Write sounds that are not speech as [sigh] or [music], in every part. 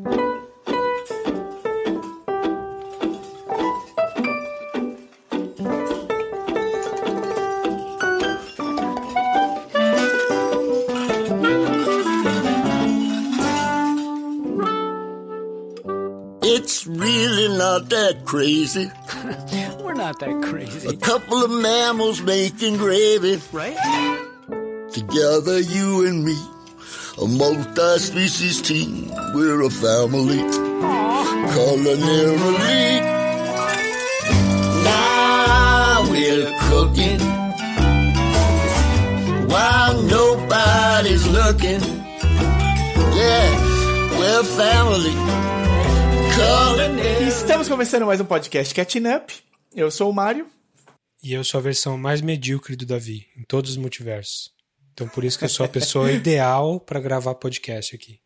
It's really not that crazy. [laughs] We're not that crazy. A couple of mammals making gravy. Right? Together, you and me. A multi-species team. We're a family. Culinarily. Now we're cooking. While nobody's looking. Yeah, we're family. Culinarily. Estamos começando mais um podcast Catching Up. Eu sou o Mário. E eu sou a versão mais medíocre do Davi, em todos os multiversos. Então por isso que eu sou a pessoa [laughs] ideal para gravar podcast aqui.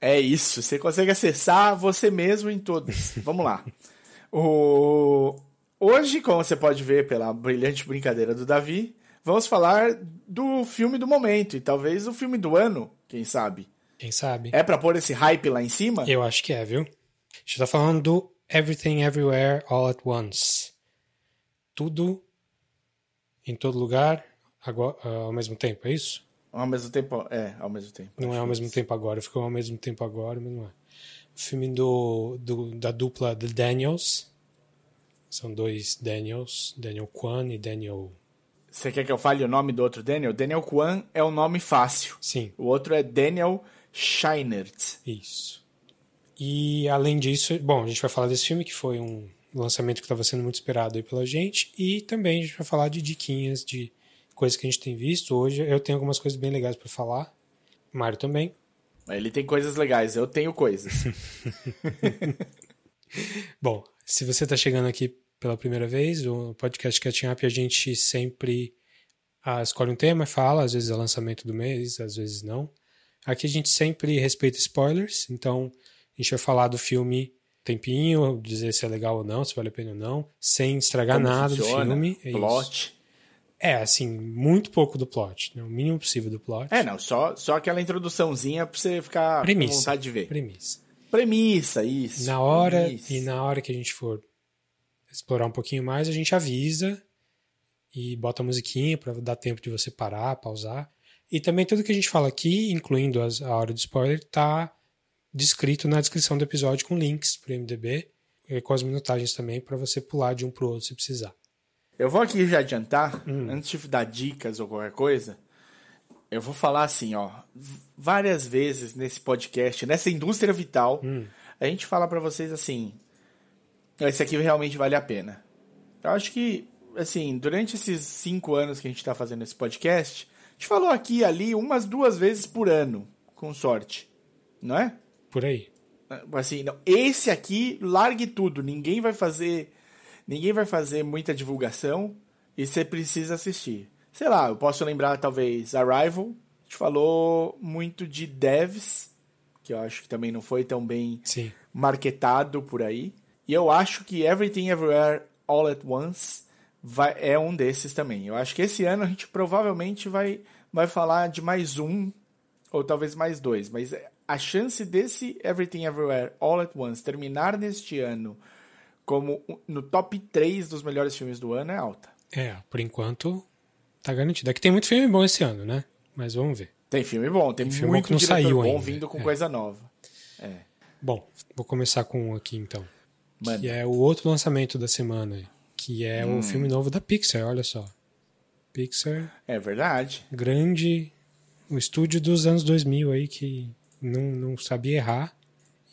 É isso, você consegue acessar você mesmo em todos. Vamos lá. O... Hoje, como você pode ver pela brilhante brincadeira do Davi, vamos falar do filme do momento e talvez o filme do ano, quem sabe. Quem sabe? É pra pôr esse hype lá em cima? Eu acho que é, viu? A gente tá falando do Everything Everywhere All at Once. Tudo em todo lugar agora, ao mesmo tempo, é isso? Ao mesmo tempo, é, ao mesmo tempo. Não é ao mesmo tempo agora, ficou ao mesmo tempo agora, mas não é. O filme do, do, da dupla The Daniels. São dois Daniels, Daniel Kwan e Daniel. Você quer que eu fale o nome do outro Daniel? Daniel Kwan é o nome fácil. Sim, O outro é Daniel Scheinert. isso. E além disso, bom, a gente vai falar desse filme que foi um lançamento que estava sendo muito esperado aí pela gente. E também a gente vai falar de diquinhas, de coisas que a gente tem visto. Hoje eu tenho algumas coisas bem legais para falar. Mário também. Ele tem coisas legais, eu tenho coisas. [laughs] [laughs] Bom, se você está chegando aqui pela primeira vez, o podcast Catching Up a gente sempre ah, escolhe um tema, fala, às vezes é lançamento do mês, às vezes não. Aqui a gente sempre respeita spoilers, então a gente vai falar do filme tempinho, dizer se é legal ou não, se vale a pena ou não, sem estragar Como nada funciona, do filme. É, isso. É, assim, muito pouco do plot, né? o mínimo possível do plot. É, não, só, só aquela introduçãozinha pra você ficar Premissa. com vontade de ver. Premissa. Premissa, isso. Na hora premissa. e na hora que a gente for explorar um pouquinho mais, a gente avisa e bota a musiquinha para dar tempo de você parar, pausar. E também tudo que a gente fala aqui, incluindo as- a hora do spoiler, tá descrito na descrição do episódio com links pro MDB e com as minutagens também para você pular de um pro outro se precisar. Eu vou aqui já adiantar, Hum. antes de dar dicas ou qualquer coisa, eu vou falar assim, ó, várias vezes nesse podcast, nessa indústria vital, Hum. a gente fala pra vocês assim, esse aqui realmente vale a pena. Eu acho que, assim, durante esses cinco anos que a gente tá fazendo esse podcast, a gente falou aqui e ali umas duas vezes por ano, com sorte, não é? Por aí. Assim, não, esse aqui, largue tudo. Ninguém vai fazer. Ninguém vai fazer muita divulgação e você precisa assistir. Sei lá, eu posso lembrar talvez Arrival. A gente falou muito de Devs, que eu acho que também não foi tão bem Sim. marketado por aí. E eu acho que Everything Everywhere All at Once vai, é um desses também. Eu acho que esse ano a gente provavelmente vai, vai falar de mais um, ou talvez mais dois. Mas a chance desse Everything Everywhere All at Once terminar neste ano como no top 3 dos melhores filmes do ano é alta. É, por enquanto tá garantido. É que tem muito filme bom esse ano, né? Mas vamos ver. Tem filme bom, tem, filme muito que não saiu bom ainda, vindo com é. coisa nova. Bom, vou começar com um aqui então. Manda. Que é o outro lançamento da semana, que é Hum. o filme novo da Pixar, olha só. Pixar, É verdade. grande, o estúdio dos anos 2000 aí que não, não sabia errar.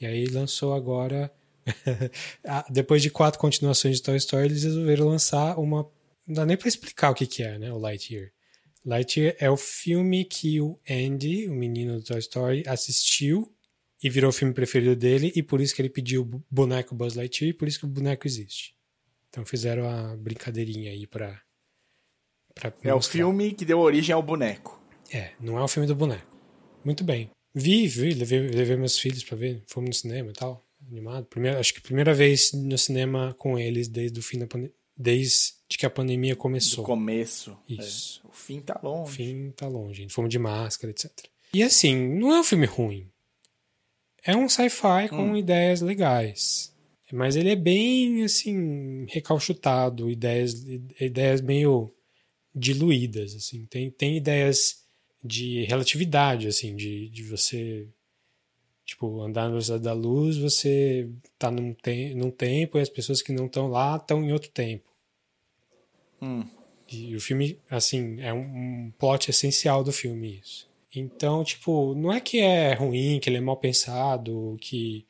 E aí lançou agora, [laughs] depois de quatro continuações de Toy Story, eles resolveram lançar uma. Não dá nem pra explicar o que, que é, né? O Lightyear. Lightyear é o filme que o Andy, o menino do Toy Story, assistiu e virou o filme preferido dele, e por isso que ele pediu o boneco Buzz Lightyear, e por isso que o boneco existe. Então fizeram a brincadeirinha aí pra. pra É o filme que deu origem ao boneco. É, não é o filme do boneco. Muito bem. Vi, vi, levei, levei meus filhos pra ver, fomos no cinema e tal, animado. Primeira, acho que primeira vez no cinema com eles desde o fim da desde que a pandemia Do começou. começo. Isso. É. O fim tá O longe. fim tá longe, fomos de máscara, etc. E assim, não é um filme ruim. É um sci-fi com ideias legais. Mas ele é bem, assim, recalchutado, ideias, ideias meio diluídas, assim. Tem, tem ideias de relatividade, assim, de, de você, tipo, andar na velocidade da luz, você tá num, te num tempo e as pessoas que não estão lá estão em outro tempo. Hum. E o filme, assim, é um, um plot essencial do filme isso. Então, tipo, não é que é ruim, que ele é mal pensado, que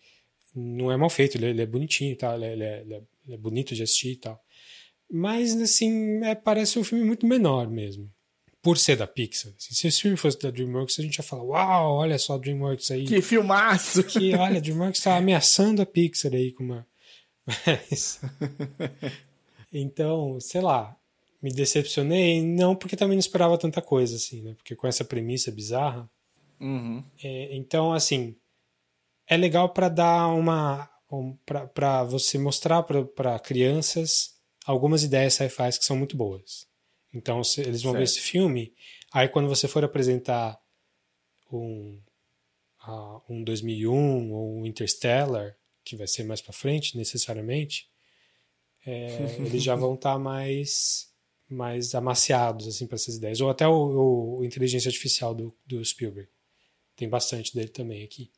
não é mal feito, ele, ele é bonitinho e tal, ele, é, ele, é, ele é bonito de assistir e tal. Mas, assim, é, parece um filme muito menor mesmo. Por ser da Pixar. Assim, se esse filme fosse da DreamWorks, a gente ia falar: Uau, olha só a DreamWorks aí. Que filmaço! Que, olha, a DreamWorks tá ameaçando a Pixar aí com uma. Mas... [laughs] então, sei lá, me decepcionei, não porque também não esperava tanta coisa, assim, né? Porque com essa premissa bizarra. Uhum. É, então, assim, é legal para dar uma. Um, para você mostrar para crianças algumas ideias sci-fi que são muito boas. Então, se, eles vão certo. ver esse filme, aí quando você for apresentar um, uh, um 2001 ou um Interstellar, que vai ser mais para frente, necessariamente, é, [laughs] eles já vão estar tá mais mais amaciados assim para essas ideias. Ou até o, o inteligência artificial do, do, Spielberg. Tem bastante dele também aqui.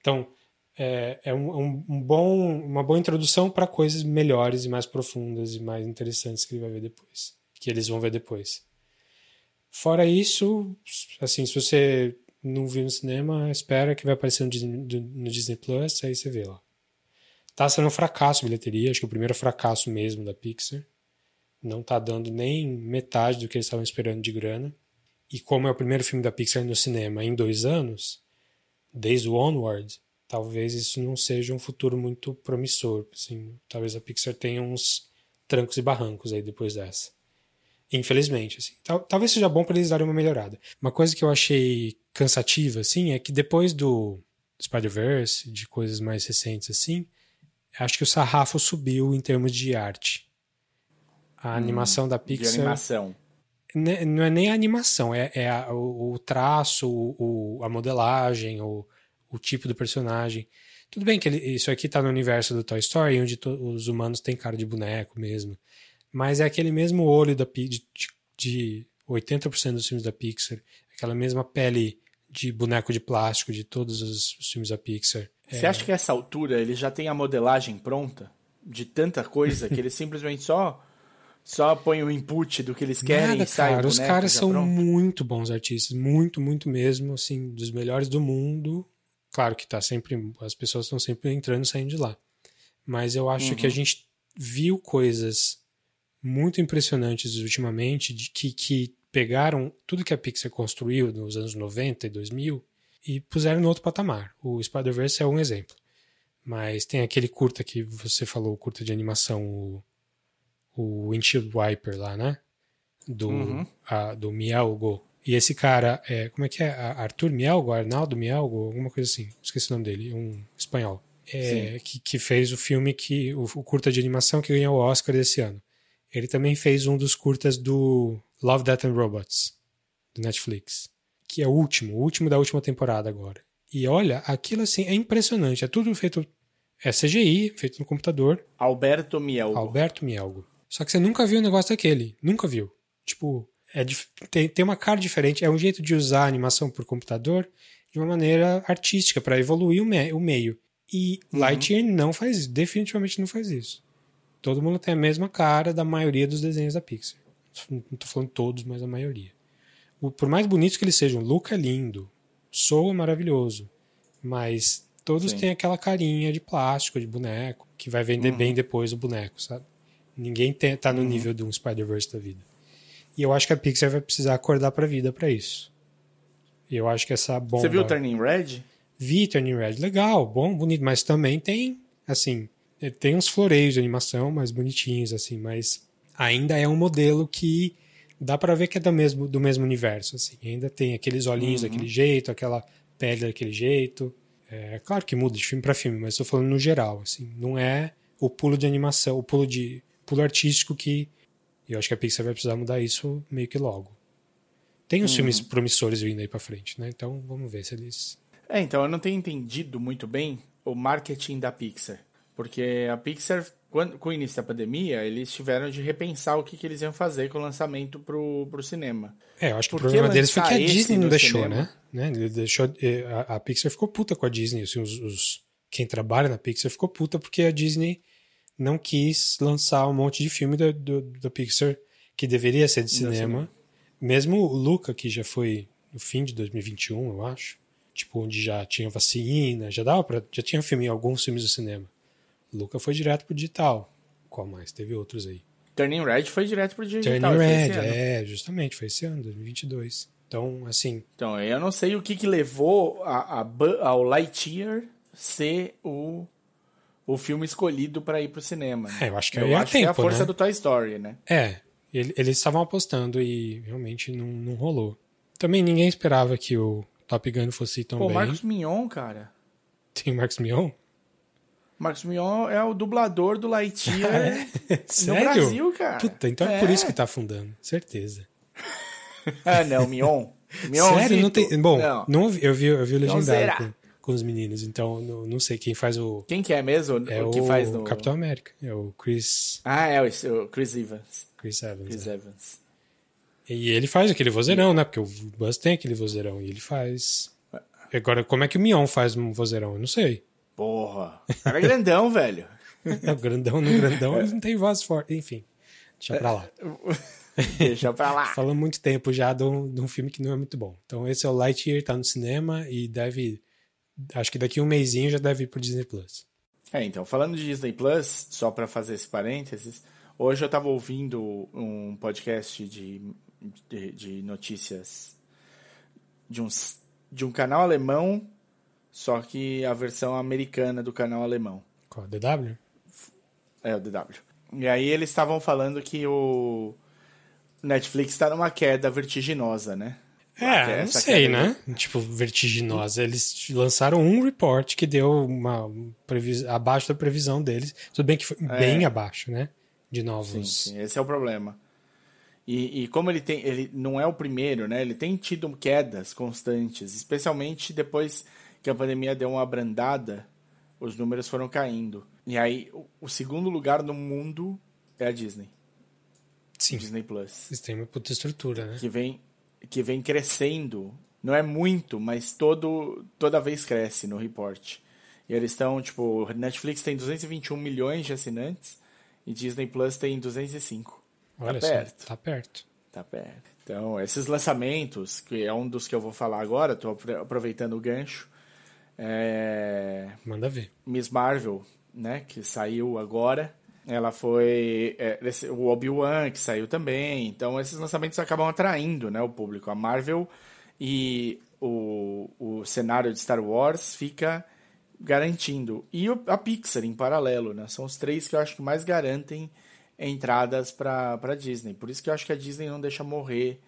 Então é, é um, um, um, bom uma boa introdução para coisas melhores e mais profundas e mais interessantes que ele vai ver depois que eles vão ver depois fora isso assim se você não viu no cinema espera que vai aparecer no Disney, no Disney Plus aí você vê lá tá sendo um fracasso a bilheteria acho que o primeiro fracasso mesmo da Pixar não está dando nem metade do que eles estavam esperando de grana. E como é o primeiro filme da Pixar no cinema em dois anos, desde o Onward, talvez isso não seja um futuro muito promissor. Assim, talvez a Pixar tenha uns trancos e barrancos aí depois dessa. Infelizmente, assim. Tal, talvez seja bom para eles darem uma melhorada. Uma coisa que eu achei cansativa, assim, é que depois do Spider-Verse, de coisas mais recentes, assim, acho que o sarrafo subiu em termos de arte a animação hum, da Pixar. De animação. Não é nem a animação, é, é a, o, o, traço, o, a modelagem, o, o tipo do personagem. Tudo bem que ele, isso aqui tá no universo do Toy Story, onde to, os humanos têm cara de boneco mesmo. Mas é aquele mesmo olho da, de, de 80% dos filmes da Pixar, aquela mesma pele de boneco de plástico de todos os, filmes da Pixar. Você é... acha que essa altura ele já tem a modelagem pronta? De tanta coisa que ele [laughs] simplesmente só só põe o input do que eles querem Nada, e sai cara. Os caras são pronto? muito bons artistas, muito, muito mesmo, assim, dos melhores do mundo. Claro que tá sempre, as pessoas estão sempre entrando e saindo de lá. Mas eu acho que a gente viu coisas muito impressionantes ultimamente de que, que pegaram tudo que a Pixar construiu nos anos 90 e 2000 e puseram no outro patamar. O Spider-Verse é um exemplo. Mas tem aquele curta que você falou, o curta de animação, o o Windshield Wiper lá, né? Do, Uhum. a, do Mielgo. E esse cara, é, como é que é? Arthur Mielgo? Arnaldo Mielgo? Alguma coisa assim. Esqueci o nome dele. Um espanhol. É, que, que fez o filme, que o, o curta de animação que ganhou o Oscar desse ano. Ele também fez um dos curtas do Love, Death and Robots, do Netflix. Que é o último, o último da última temporada agora. E olha, aquilo assim é impressionante. É tudo feito. É CGI, feito no computador. Alberto Mielgo. Alberto Mielgo. Só que você nunca viu um negócio daquele. Nunca viu. Tipo, é, tem, tem uma cara diferente. É um jeito de usar a animação por computador de uma maneira artística para evoluir o, me, o, meio. E Uhum. Lightyear não faz isso. Definitivamente não faz isso. Todo mundo tem a mesma cara da maioria dos desenhos da Pixar. Não tô falando todos, mas a maioria. O, por mais bonitos que eles sejam, Luca é lindo. Soul é maravilhoso. Mas todos Sim. têm aquela carinha de plástico, de boneco, que vai vender Uhum. bem depois o boneco, sabe? Ninguém tem, tá no nível de um Spider-Verse da vida. E eu acho que a Pixar vai precisar acordar pra vida pra isso. Eu acho que essa bomba... Você viu o Turning Red? Vi Turning Red, legal, bom, bonito, mas também tem, assim, tem uns floreios de animação mais bonitinhos, assim, mas ainda é um modelo que dá pra ver que é do mesmo, do mesmo universo, assim. Ainda tem aqueles olhinhos daquele jeito, aquela pele daquele jeito. É claro que muda de filme pra filme, mas estou falando no geral, assim. Não é o pulo de animação, o pulo de pulo artístico que eu acho que a Pixar vai precisar mudar isso meio que logo. Tem uns filmes promissores vindo aí pra frente, né? Então vamos ver se eles É, então eu não tenho entendido muito bem o marketing da Pixar. Porque a Pixar, quando, com o início da pandemia, eles tiveram de repensar o que, que eles iam fazer com o lançamento pro, pro cinema. É, eu acho que Por o problema deles foi que a Disney não deixou, cinema? né? né? Deixou, eh, a, a Pixar ficou puta com a Disney. Assim, os, os- quem trabalha na Pixar ficou puta porque a Disney não quis lançar um monte de filme da, do, da Pixar que deveria ser de cinema. cinema. Mesmo o Luca, que já foi no fim de 2021, eu acho. Tipo, onde já tinha vacina, já dava pra, já tinha filme, alguns filmes do cinema. Luca foi direto pro digital. Qual mais? Teve outros aí. Turning Red foi direto pro digital. Turning Red, é, justamente, foi esse ano, 2022. Então, assim, Então, eu não sei o que, que levou a, a ao Lightyear ser o, o filme escolhido para ir pro cinema. né? É, eu acho que eu é acho que é a tempo, força né? do Toy Story, né? É, ele- eles estavam apostando e realmente não, não rolou. Também ninguém esperava que o Top Gun fosse tão Pô, bem. Marcos Mignon, cara. Tem o Marcos Mion? Marcos Mignon é o dublador do Lightyear [laughs] no Sério? Brasil, cara. Puta, então é. por isso que tá afundando, certeza. Ah, não, Mignon. Sério? Mignonzito. Não tem. Bom, Não. não eu, vi, eu vi o legendário com, com os meninos, então não, não sei quem faz o. Quem que é mesmo? É o que faz no... Capitão América. É o Chris, Ah, é o, o Chris Evans. Chris Evans. Chris é. Evans. E ele faz aquele vozeirão, né? Porque o Buzz tem aquele vozeirão e ele faz. Agora, como é que o Mion faz um vozeirão? Eu não sei. Porra. O cara é grandão, velho. É, o grandão no grandão, ele não tem voz forte. Enfim, deixa pra lá. [laughs] Deixa pra lá. Falando muito tempo já de um, de um filme que não é muito bom. Então esse é o Lightyear, tá no cinema e deve. Acho que daqui a um mêsinho já deve ir pro Disney Plus. É, então, falando de Disney Plus, só pra fazer esse parênteses, hoje eu tava ouvindo um podcast de, de, de notícias de um, s- de um canal alemão, só que a versão americana do canal alemão. Qual? DW? É, o DW. E aí eles estavam falando que o Netflix tá numa queda vertiginosa, né? É, não Essa sei, queda né? Tipo, vertiginosa. Eles lançaram um report que deu uma previs... abaixo da previsão deles. Tudo bem que foi bem abaixo, né? De novos. É. Sim, sim, esse é o problema. E, e como ele tem, ele não é o primeiro, né? Ele tem tido quedas constantes, especialmente depois que a pandemia deu uma abrandada, os números foram caindo. E aí, o, segundo lugar no mundo é a Disney, Sim. Disney Plus, Eles têm uma puta estrutura, né? que vem que vem crescendo. Não é muito, mas todo toda vez cresce no report. E eles estão, tipo, Netflix tem 221 milhões de assinantes e Disney Plus tem 205. Olha tá só, perto. tá perto. Tá perto. Então, esses lançamentos, que é um dos que eu vou falar agora, estou aproveitando o gancho. É... Manda ver. Miss Marvel, né, que saiu agora. Ela foi. é, esse- o Obi-Wan, que saiu também. Então, esses lançamentos acabam atraindo né, o público. A Marvel e o, o cenário de Star Wars fica garantindo. E a Pixar em paralelo, né? São os três que eu acho que mais garantem entradas para Disney. Por isso que eu acho que a Disney não deixa morrer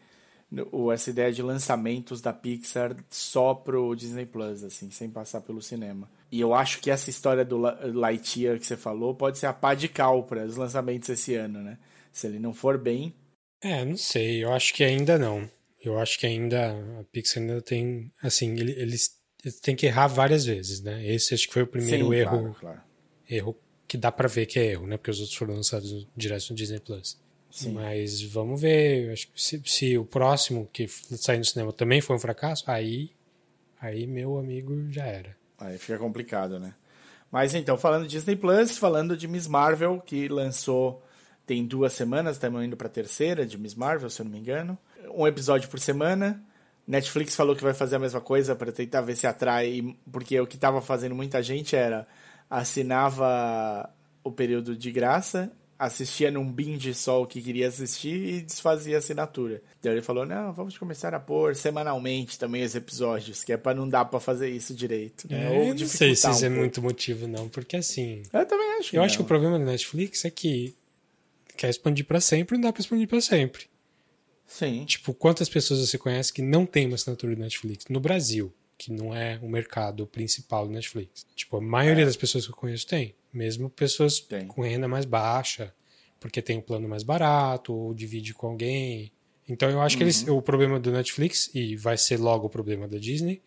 essa ideia de lançamentos da Pixar só pro Disney Plus, assim, sem passar pelo cinema. E eu acho que essa história do Lightyear que você falou pode ser a pá de cal para os lançamentos esse ano, né? Se ele não for bem, É, não sei. Eu acho que ainda não. Eu acho que ainda a Pixar ainda tem, assim, ele- eles, eles têm que errar várias vezes, né? Esse acho que foi o primeiro sim, erro, claro, claro. erro que dá pra ver que é erro, né? Porque os outros foram lançados direto no Disney Plus. Sim. Mas vamos ver. Acho que se, se o próximo que sair no cinema também foi um fracasso, aí, aí meu amigo já era. Aí fica complicado, né? Mas então, falando de Disney Plus, falando de Miss Marvel, que lançou tem duas semanas, estamos indo pra terceira de Miss Marvel, se eu não me engano. Um episódio por semana. Netflix falou que vai fazer a mesma coisa para tentar ver se atrai, porque o que tava fazendo muita gente era assinava o período de graça, assistia num binge só o que queria assistir e desfazia a assinatura. Então ele falou: "Não, vamos começar a pôr semanalmente também os episódios, que é para não dar para fazer isso direito, né? É, eu não sei se isso é um pouco. muito motivo, não, porque assim. Eu também acho. Eu acho que o problema da Netflix é que quer expandir pra sempre, não dá pra expandir pra sempre. Sim. Tipo, quantas pessoas você conhece que não tem uma assinatura do Netflix? No Brasil, que não é o mercado principal do Netflix. Tipo, a maioria das pessoas que eu conheço tem. Mesmo pessoas Tem. com renda mais baixa, porque tem um plano mais barato, ou divide com alguém. Então eu acho que eles, o problema do Netflix, e vai ser logo o problema da Disney,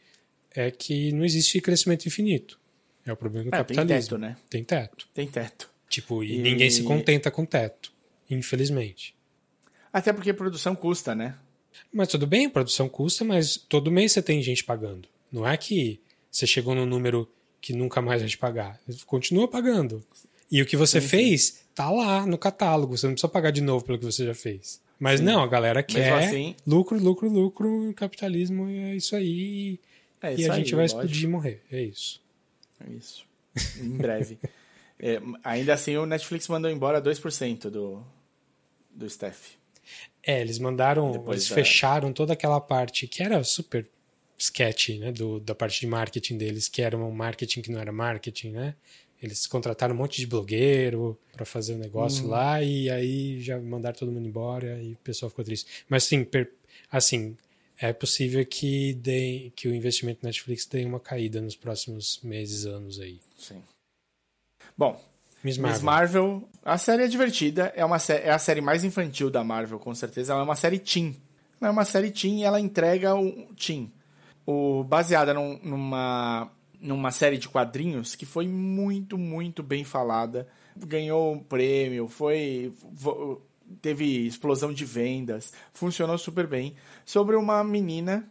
é que não existe crescimento infinito. É o problema do É, tem capitalismo. teto, né? Tem teto. Tem teto. Tipo, e, E- ninguém se contenta com teto, infelizmente. Até porque produção custa, né? Mas tudo bem, produção custa, mas todo mês você tem gente pagando. Não é que você chegou num número que nunca mais vai te pagar. Continua pagando. E o que você fez tá lá no catálogo. Você não precisa pagar de novo pelo que você já fez. Mas não, a galera quer assim- lucro, lucro, lucro, capitalismo, e é isso aí. É e isso a aí, gente vai lógico. explodir e morrer. É isso. É Isso. Em breve. [laughs] É, ainda assim, o Netflix mandou embora 2% do, do staff. É, eles mandaram, Depois eles da- fecharam toda aquela parte que era super sketchy, né, do, da parte de marketing deles, que era um marketing que não era marketing, né? Eles contrataram um monte de blogueiro para fazer o negócio Uhum. lá e aí já mandaram todo mundo embora e o pessoal ficou triste. Mas sim, per- assim, é possível que dê, que o investimento Netflix dê uma caída nos próximos meses, anos aí. Sim. Bom, Miss Marvel. Miss Marvel, a série é divertida, é, uma é a série mais infantil da Marvel, com certeza. Ela é uma série teen. Ela é uma série teen e ela entrega o teen. O, baseada num- numa, numa série de quadrinhos que foi muito, muito bem falada. Ganhou um prêmio, foi. teve explosão de vendas, funcionou super bem. Sobre uma menina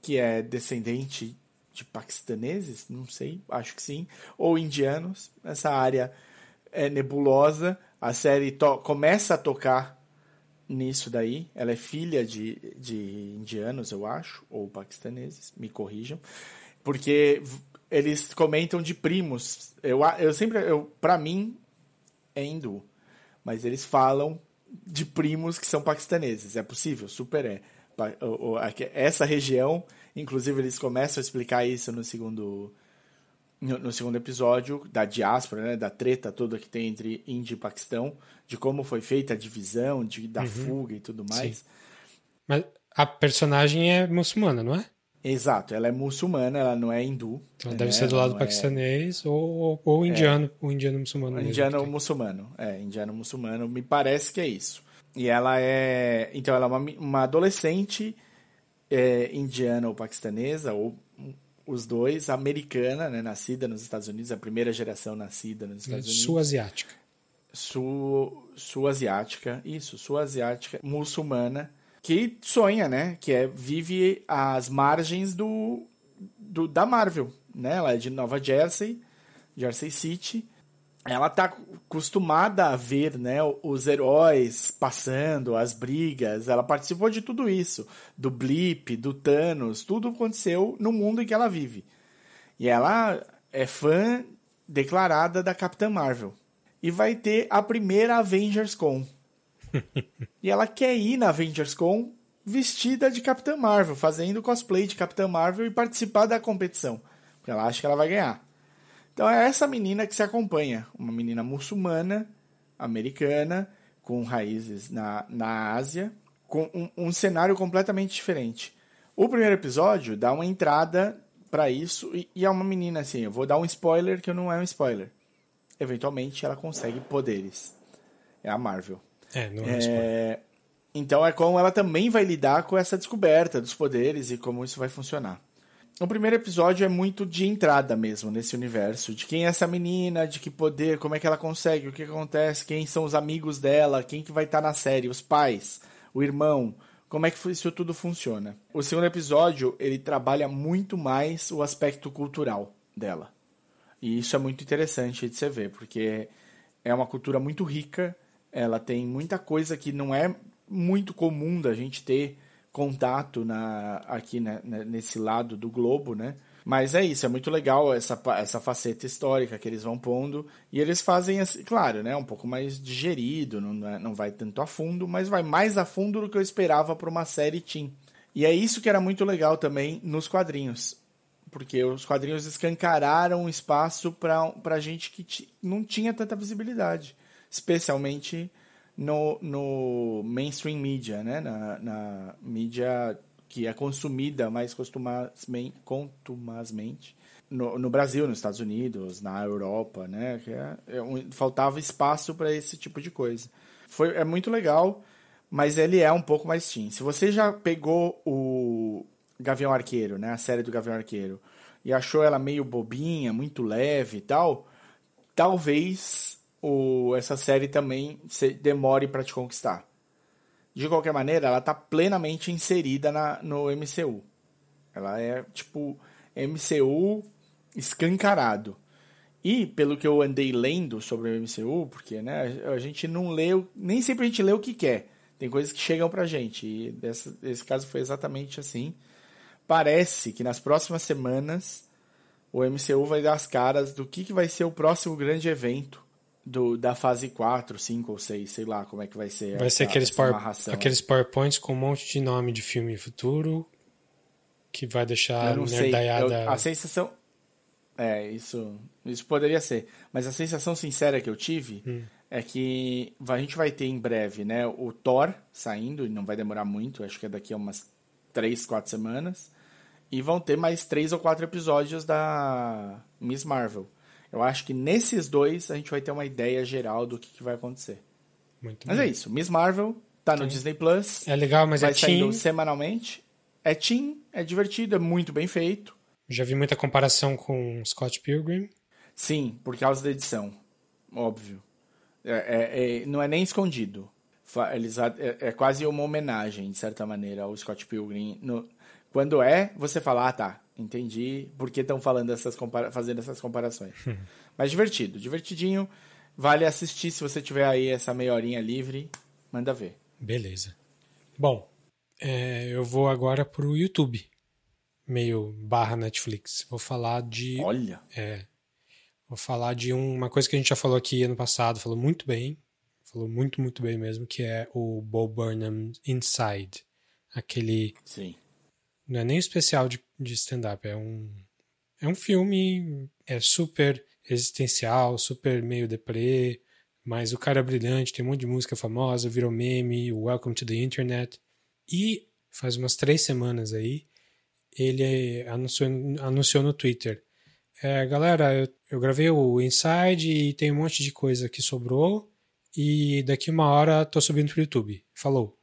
que é descendente de paquistaneses, não sei, acho que sim, ou indianos. Essa área é nebulosa. A série começa a tocar nisso daí. Ela é filha de, de indianos, eu acho, ou paquistaneses, me corrijam, porque eles comentam de primos. Eu, eu sempre, eu, para mim, é hindu, mas eles falam de primos que são paquistaneses. É possível? Super é. Essa região, inclusive, eles começam a explicar isso no segundo no, no segundo episódio da diáspora, né, da treta toda que tem entre Índia e Paquistão, de como foi feita a divisão, de, da fuga e tudo mais. Mas a personagem é muçulmana, não é? Exato, ela é muçulmana, ela não é hindu. Então né, deve ser do ela lado é- paquistanês ou, ou, ou indiano, o indiano muçulmano. Indiano muçulmano. É, indiano muçulmano, me parece que é isso. E ela é. Então, ela é uma, uma adolescente é, indiana ou paquistanesa, ou os dois, americana, né, nascida nos Estados Unidos, a primeira geração nascida nos Estados Unidos. Sul asiática. sul, sul-asiática, isso, sul-asiática, muçulmana, que sonha, né? Que é, vive às margens do, do da Marvel, né? Ela é de Nova Jersey, Jersey City. Ela tá acostumada a ver, né, os heróis passando, as brigas. Ela participou de tudo isso, do Blip, do Thanos, tudo aconteceu no mundo em que ela vive. E ela é fã declarada da Capitã Marvel. E vai ter a primeira Avengers Con. [laughs] e ela quer ir na Avengers Con vestida de Capitã Marvel, fazendo cosplay de Capitã Marvel e participar da competição. Porque ela acha que ela vai ganhar. Então é essa menina que se acompanha. Uma menina muçulmana, americana, com raízes na, na Ásia, com um, um cenário completamente diferente. O primeiro episódio dá uma entrada para isso e, e é uma menina assim. Eu vou dar um spoiler que não é um spoiler. Eventualmente ela consegue poderes. É a Marvel. É, não é, spoiler. É, então é como ela também vai lidar com essa descoberta dos poderes e como isso vai funcionar. O primeiro episódio é muito de entrada mesmo nesse universo, de quem é essa menina, de que poder, como é que ela consegue, o que acontece, quem são os amigos dela, quem que vai estar na série, os pais, o irmão, como é que isso tudo funciona. O segundo episódio, ele trabalha muito mais o aspecto cultural dela. E isso é muito interessante de você ver, porque é uma cultura muito rica, ela tem muita coisa que não é muito comum da gente ter contato na, aqui né, né, nesse lado do globo, né? Mas é isso, é muito legal essa, essa faceta histórica que eles vão pondo. E eles fazem, assim, claro, né? Um pouco mais digerido, não, é- não vai tanto a fundo, mas vai mais a fundo do que eu esperava para uma série teen. E é isso que era muito legal também nos quadrinhos. Porque os quadrinhos escancararam um espaço para gente que não tinha tanta visibilidade. Especialmente no, no mainstream media, né? Na, na mídia que é consumida mais contumazmente no, no Brasil, nos Estados Unidos, na Europa, né? Que é, é um- faltava espaço para esse tipo de coisa. Foi, é muito legal, mas ele é um pouco mais teen. Se você já pegou o Gavião Arqueiro, né? A série do Gavião Arqueiro, e achou ela meio bobinha, muito leve e tal, talvez o, essa série também demore para te conquistar. De qualquer maneira, ela tá plenamente inserida na, no MCU. Ela é tipo MCU escancarado. E pelo que eu andei lendo sobre o MCU, porque né, a gente não lê, nem sempre a gente lê o que quer. Tem coisas que chegam pra gente. E dessa, esse caso foi exatamente assim. Parece que nas próximas semanas o MCU vai dar as caras do que, que vai ser o próximo grande evento do, da fase 4, 5 ou 6, sei lá como é que vai ser. Vai essa, ser aqueles, power, aqueles PowerPoints com um monte de nome de filme futuro que vai deixar Eu não nerdaiada. Eu- a sensação. É, isso, isso poderia ser. Mas a sensação sincera que eu tive Hum. é que a gente vai ter em breve, né? O Thor saindo, e não vai demorar muito, acho que é daqui a umas 3, 4 semanas. E vão ter mais três ou quatro episódios da Miss Marvel. Eu acho que nesses dois a gente vai ter uma ideia geral do que, que vai acontecer. Muito Mas bem. é isso. Miss Marvel tá no Disney Plus. É legal, mas vai é saindo teen. semanalmente. É teen, é divertido, é muito bem feito. Já vi muita comparação com Scott Pilgrim. Sim, por causa da edição. Óbvio. É, é- é- não é nem escondido. Eles, é, é quase uma homenagem, de certa maneira, ao Scott Pilgrim. No- quando é, você fala, ah, tá, entendi por que estão falando essas fazendo essas comparações. [laughs] Mas divertido, divertidinho. Vale assistir se você tiver aí essa meia horinha livre. Manda ver. Beleza. Bom, é, eu vou agora pro YouTube. Meio barra Netflix. Vou falar de. Olha, É, vou falar de uma coisa que a gente já falou aqui ano passado, falou muito bem, falou muito, muito bem mesmo, que é o Bo Burnham Inside. Aquele. sim. Não é nem especial de, de stand-up, é um. É um filme é super existencial, super meio deprê, mas o cara é brilhante, tem um monte de música famosa, virou meme, Welcome to the Internet. E faz umas três semanas aí, ele anunciou, anunciou no Twitter. É, galera, eu, eu gravei o Inside e tem um monte de coisa que sobrou. E daqui uma hora tô subindo pro YouTube. Falou.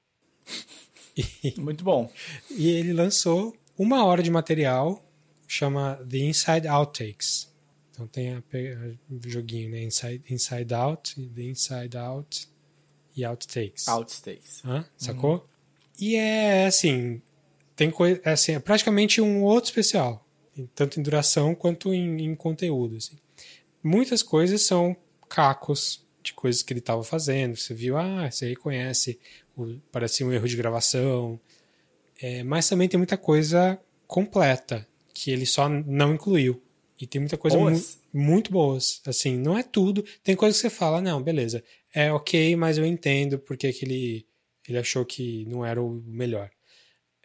[laughs] [laughs] Muito bom. E ele lançou uma hora de material, chama The Inside Outtakes. Então tem a, pe- a- o joguinho, né? Inside, Inside Out, The Inside Out e Outtakes. Outstays. Hã? Sacou? E é assim, tem coisa, é assim, é praticamente um outro especial, tanto em duração quanto em, em conteúdo. Assim. Muitas coisas são cacos de coisas que ele estava fazendo. Você viu, ah, você reconhece, o, parecia um erro de gravação. É, mas também tem muita coisa completa que ele só não incluiu. E tem muita coisa mu muito boas. Assim, não é tudo. Tem coisa que você fala, não, beleza. É ok, mas eu entendo porque que ele, ele achou que não era o melhor.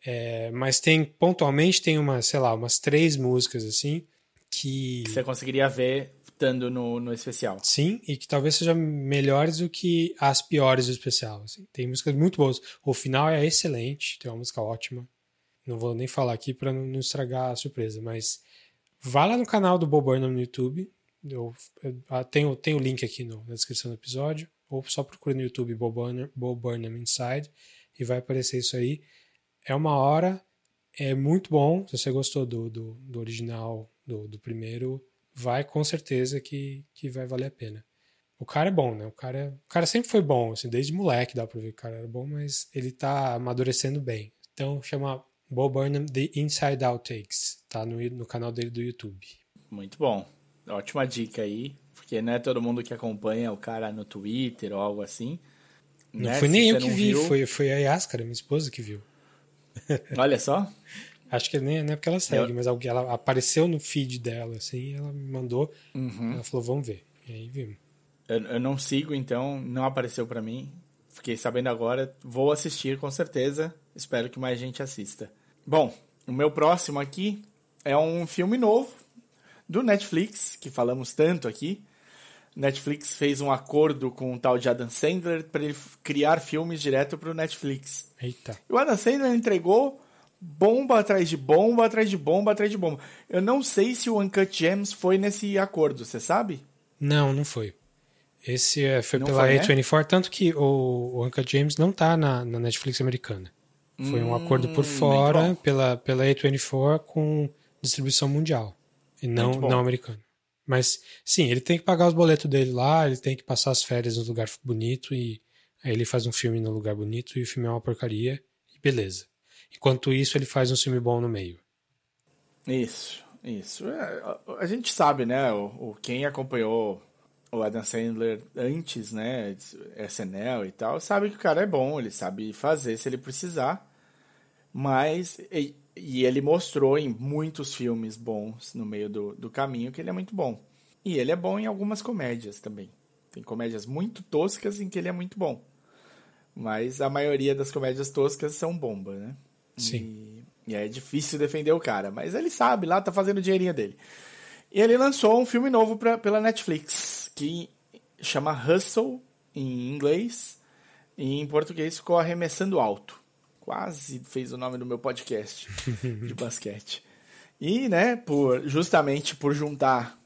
É, mas tem, pontualmente, tem umas, sei lá, umas três músicas assim que. Que você conseguiria ver no, no especial. Sim, e que talvez sejam melhores do que as piores do especial. assim. Tem músicas muito boas. O final é excelente, tem uma música ótima. Não vou nem falar aqui para não estragar a surpresa, mas vá lá no canal do Bob Burnham no YouTube. Eu, eu- ah, tem, o- tem o link aqui no- na descrição do episódio. Ou só procure no YouTube Bob Burnham, Bob Burnham Inside e vai aparecer isso aí. É uma hora, é muito bom. Se você gostou do, do, do original, do, do primeiro, vai com certeza que, que vai valer a pena. O cara é bom, né? O cara, é- o cara sempre foi bom, assim, desde moleque dá pra ver que o cara era bom, mas ele tá amadurecendo bem. Então chama Bo Burnham The Inside Out Takes, tá no, no canal dele do YouTube. Muito bom. Ótima dica aí. Porque não é todo mundo que acompanha o cara no Twitter ou algo assim. Não né? foi nem eu que vi, viu- foi, foi a Yaskara, minha esposa, que viu. Olha só. Acho que nem, não é porque ela segue, Eu- mas alguém, ela apareceu no feed dela, assim, ela me mandou, Uhum. ela falou, vamos ver. E aí vimos. Eu, eu não sigo, então não apareceu pra mim. Fiquei sabendo agora. Vou assistir com certeza. Espero que mais gente assista. Bom, o meu próximo aqui é um filme novo do Netflix, que falamos tanto aqui. Netflix fez um acordo com o tal de Adam Sandler para ele criar filmes direto pro Netflix. Eita. E o Adam Sandler entregou bomba atrás de bomba, atrás de bomba, atrás de bomba. Eu não sei se o Uncut Gems foi nesse acordo, você sabe? Não, não foi. Esse é, foi Não pela foi, né? A24, tanto que o, o Uncut James não tá na, na Netflix americana. Foi um acordo por Hum, fora pela, pela A24 com distribuição mundial. E não, não americano. Mas, sim, ele tem que pagar os boletos dele lá, ele tem que passar as férias num lugar bonito e aí ele faz um filme num lugar bonito e o filme é uma porcaria e beleza. Enquanto isso, ele faz um filme bom no meio. Isso, isso. É, a- gente sabe, né? O, o- quem acompanhou o Adam Sandler antes, né? SNL e tal, sabe que o cara é bom, ele sabe fazer se ele precisar. Mas. E, e ele mostrou em muitos filmes bons no meio do, do caminho que ele é muito bom. E ele é bom em algumas comédias também. Tem comédias muito toscas em que ele é muito bom. Mas a maioria das comédias toscas são bomba, né? Sim. E, e é difícil defender o cara. Mas ele sabe, lá tá fazendo o dinheirinho dele. E ele lançou um filme novo pra, pela Netflix, que chama Hustle, em inglês, e em português ficou Arremessando Alto. Quase fez o nome do meu podcast [laughs] de basquete. E, né, por, justamente por juntar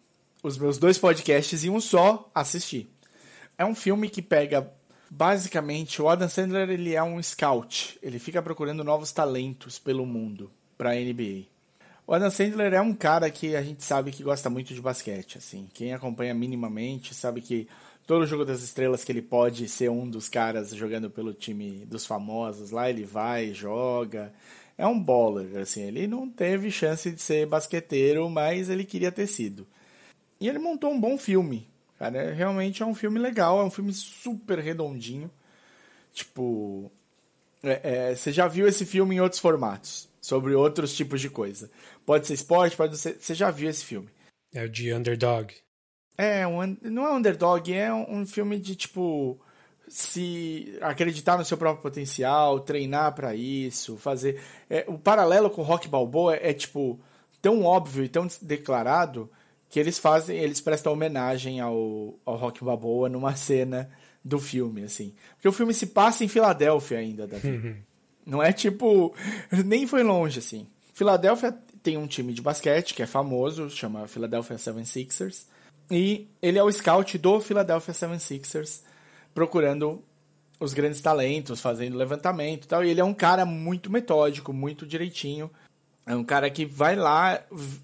os meus dois podcasts em um só, assisti. É um filme que pega basicamente o Adam Sandler ele é um scout, ele fica procurando novos talentos pelo mundo para NBA. O Adam Sandler é um cara que a gente sabe que gosta muito de basquete, assim. Quem acompanha minimamente sabe que todo jogo das estrelas que ele pode ser um dos caras jogando pelo time dos famosos, lá ele vai, joga. É um baller, assim. Ele não teve chance de ser basqueteiro, mas ele queria ter sido. E ele montou um bom filme. Cara, realmente é um filme legal, é um filme super redondinho. Tipo. é, é, você já viu esse filme em outros formatos, sobre outros tipos de coisa. Pode ser esporte, pode ser. Você já viu esse filme. É o de Underdog. É, um, não é underdog, é um, um filme de tipo. Se acreditar no seu próprio potencial, treinar pra isso, fazer. é, o paralelo com o Rock Balboa é, é, tipo tão óbvio e tão declarado que eles fazem, eles prestam homenagem ao, ao Rock Balboa numa cena do filme, assim. Porque o filme se passa em Filadélfia ainda, Davi. Não é tipo. Nem foi longe, assim. Filadélfia tem um time de basquete que é famoso, chama Philadelphia 76ers. E ele é o scout do Philadelphia 76ers, procurando os grandes talentos, fazendo levantamento e tal. E ele é um cara muito metódico, muito direitinho. É um cara que vai lá,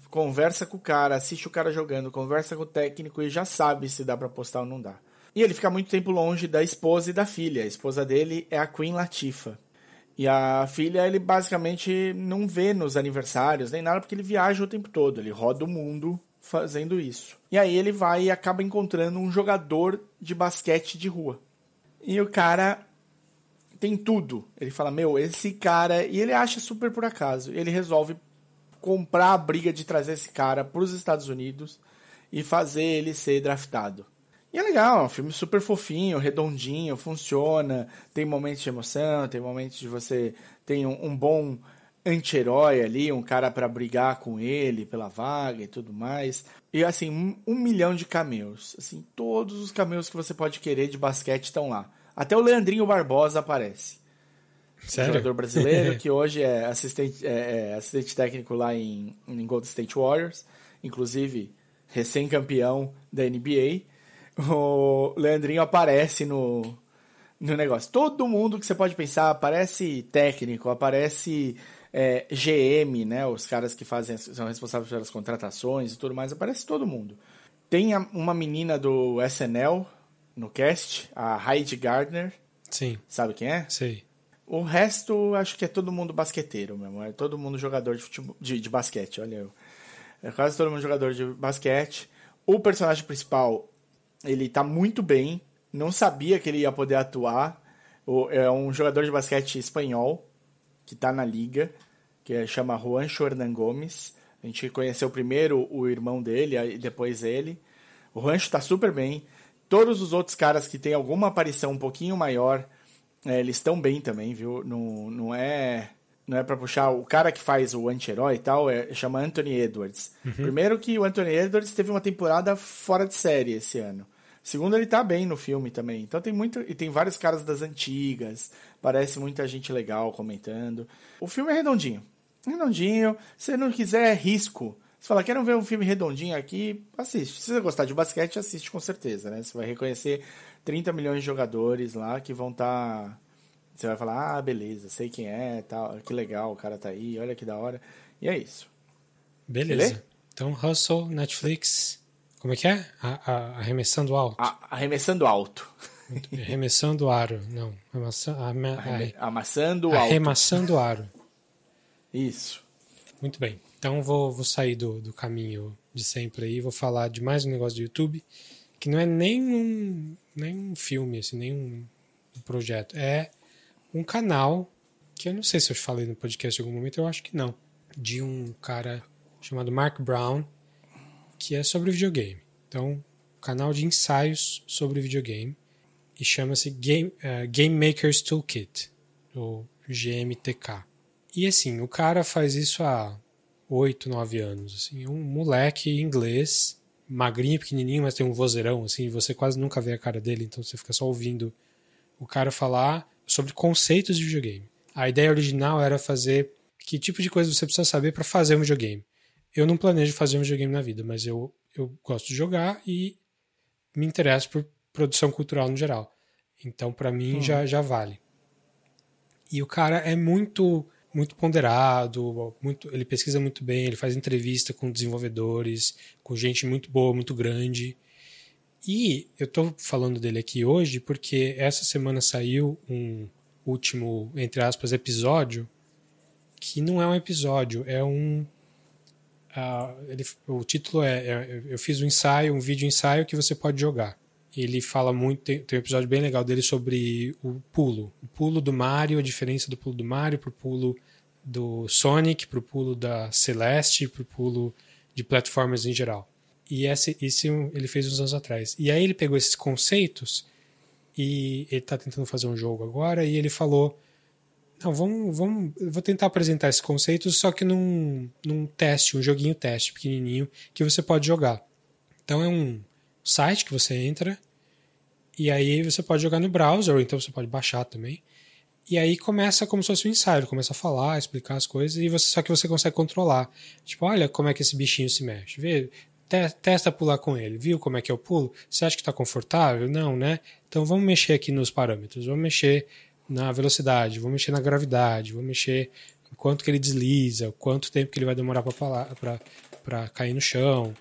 conversa com o cara, assiste o cara jogando, conversa com o técnico e já sabe se dá pra apostar ou não dá. E ele fica muito tempo longe da esposa e da filha. A esposa dele é a Queen Latifah. E a filha, ele basicamente não vê nos aniversários nem nada, porque ele viaja o tempo todo. Ele roda o mundo fazendo isso. E aí ele vai e acaba encontrando um jogador de basquete de rua. E o cara tem tudo. Ele fala, meu, esse cara. E ele acha super por acaso. Ele resolve comprar a briga de trazer esse cara para os Estados Unidos e fazer ele ser draftado. E é legal, é um filme super fofinho, redondinho, funciona, tem momentos de emoção, tem momentos de você tem um, um bom anti-herói ali, um cara para brigar com ele pela vaga e tudo mais. E assim, um, um milhão de cameos. Assim, todos os cameos que você pode querer de basquete estão lá. Até o Leandrinho Barbosa aparece. Sério? Jogador brasileiro [laughs] que hoje é assistente, é, é assistente técnico lá em, em Golden State Warriors, inclusive recém-campeão da NBA. O Leandrinho aparece no, no negócio. Todo mundo que você pode pensar aparece técnico, aparece é, GM, né? Os caras que fazem são responsáveis pelas contratações e tudo mais, aparece todo mundo. Tem uma menina do SNL no cast, a Heidi Gardner, Sim, sabe quem é? sei. O resto, acho que é todo mundo basqueteiro mesmo. É todo mundo jogador de, futebol, de, de basquete, olha eu. É quase todo mundo jogador de basquete. O personagem principal, ele tá muito bem. Não sabia que ele ia poder atuar. O- é um jogador de basquete espanhol, que tá na liga, que é, chama Juancho Hernan Gomes. A gente conheceu primeiro o irmão dele, aí depois ele. O Juancho tá super bem. Todos os outros caras que têm alguma aparição um pouquinho maior, é, eles estão bem também, viu? Não, não é não é para puxar. O cara que faz o anti-herói e tal é, chama Anthony Edwards. Primeiro que o Anthony Edwards teve uma temporada fora de série esse ano. Segundo, ele tá bem no filme também. Então tem muito. E tem vários caras das antigas. Parece muita gente legal comentando. O filme é redondinho. Redondinho. Se não quiser risco. Você fala, quero ver um filme redondinho aqui, assiste. Se você gostar de basquete, assiste com certeza, né? Você vai reconhecer 30 milhões de jogadores lá que vão estar. Tá... Você vai falar, ah, beleza, sei quem é, tal, que legal, o cara tá aí, olha que da hora. E é isso. Beleza. Então, Hustle, Netflix. Como é que é? A, a, arremessando alto. A, arremessando alto. Arremessando aro. Não. Amassa, ama, Arreme, amassando alto. Arremassando aro. Isso. Muito bem. Então vou, vou sair do, do caminho de sempre aí. Vou falar de mais um negócio do YouTube. Que não é nem um, nem um filme, assim, nem um, um projeto. É um canal que eu não sei se eu falei no podcast em algum momento, eu acho que não. De um cara chamado Mark Brown, que é sobre videogame. Então, canal de ensaios sobre videogame e chama-se Game, uh, Game Maker's Toolkit, ou GMTK. E assim, o cara faz isso há 8, 9 anos. Assim, um moleque inglês, magrinho, pequenininho, mas tem um vozeirão, assim, você quase nunca vê a cara dele, então você fica só ouvindo o cara falar sobre conceitos de videogame. A ideia original era fazer que tipo de coisa você precisa saber para fazer um videogame. Eu não planejo fazer um videogame na vida, mas eu, eu gosto de jogar e me interesso por produção cultural no geral. Então, para mim, hum. já, já vale. E o cara é muito muito ponderado, muito, ele pesquisa muito bem, ele faz entrevista com desenvolvedores, com gente muito boa, muito grande. E eu estou falando dele aqui hoje porque essa semana saiu um último, entre aspas, episódio que não é um episódio, é um Uh, ele, o título é, é, Eu fiz um ensaio, um vídeo ensaio que você pode jogar. Ele fala muito, tem, tem, um episódio bem legal dele sobre o pulo. O pulo do Mario, a diferença do pulo do Mario pro pulo do Sonic, pro pulo da Celeste, pro pulo de plataformas em geral. E esse, esse ele fez uns anos atrás. E aí ele pegou esses conceitos e ele está tentando fazer um jogo agora e ele falou não, vamos, vamos, vou tentar apresentar esses conceitos, só que num, num teste, um joguinho teste pequenininho que você pode jogar. Então é um site que você entra e aí você pode jogar no browser, ou então você pode baixar também. E aí começa como se fosse um ensaio, começa a falar, explicar as coisas, e você, só que você consegue controlar. Tipo, olha como é que esse bichinho se mexe. Vê, te, testa pular com ele, viu como é que eu pulo? Você acha que está confortável? Não, né? Então vamos mexer aqui nos parâmetros, vamos mexer na velocidade, vou mexer na gravidade, vou mexer em quanto que ele desliza, quanto tempo que ele vai demorar para cair no chão.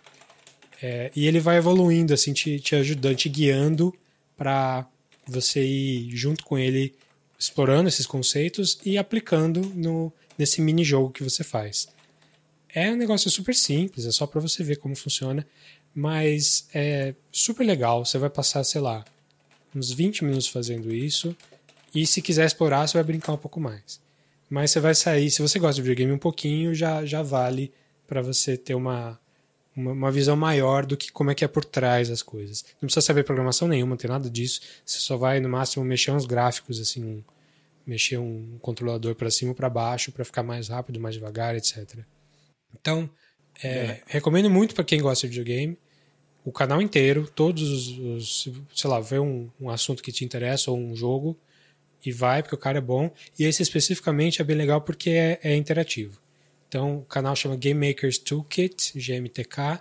É, e ele vai evoluindo, assim, te, te ajudando, te guiando para você ir junto com ele explorando esses conceitos e aplicando no, nesse mini jogo que você faz. É um negócio super simples, é só para você ver como funciona, mas é super legal. Você vai passar, sei lá, uns 20 minutos fazendo isso e se quiser explorar, você vai brincar um pouco mais. Mas você vai sair, se você gosta de videogame um pouquinho, já, já vale para você ter uma, uma, uma, visão maior do que como é que é por trás das coisas. Não precisa saber programação nenhuma, não tem nada disso. Você só vai, no máximo, mexer uns gráficos, assim, mexer um controlador para cima ou para baixo para ficar mais rápido, mais devagar, etc. Então, é, é. recomendo muito para quem gosta de videogame o canal inteiro, todos os, sei lá, ver um, um assunto que te interessa ou um jogo e vai, porque o cara é bom. E esse especificamente é bem legal porque é, é interativo. Então, o canal chama Game Makers Toolkit, GMTK,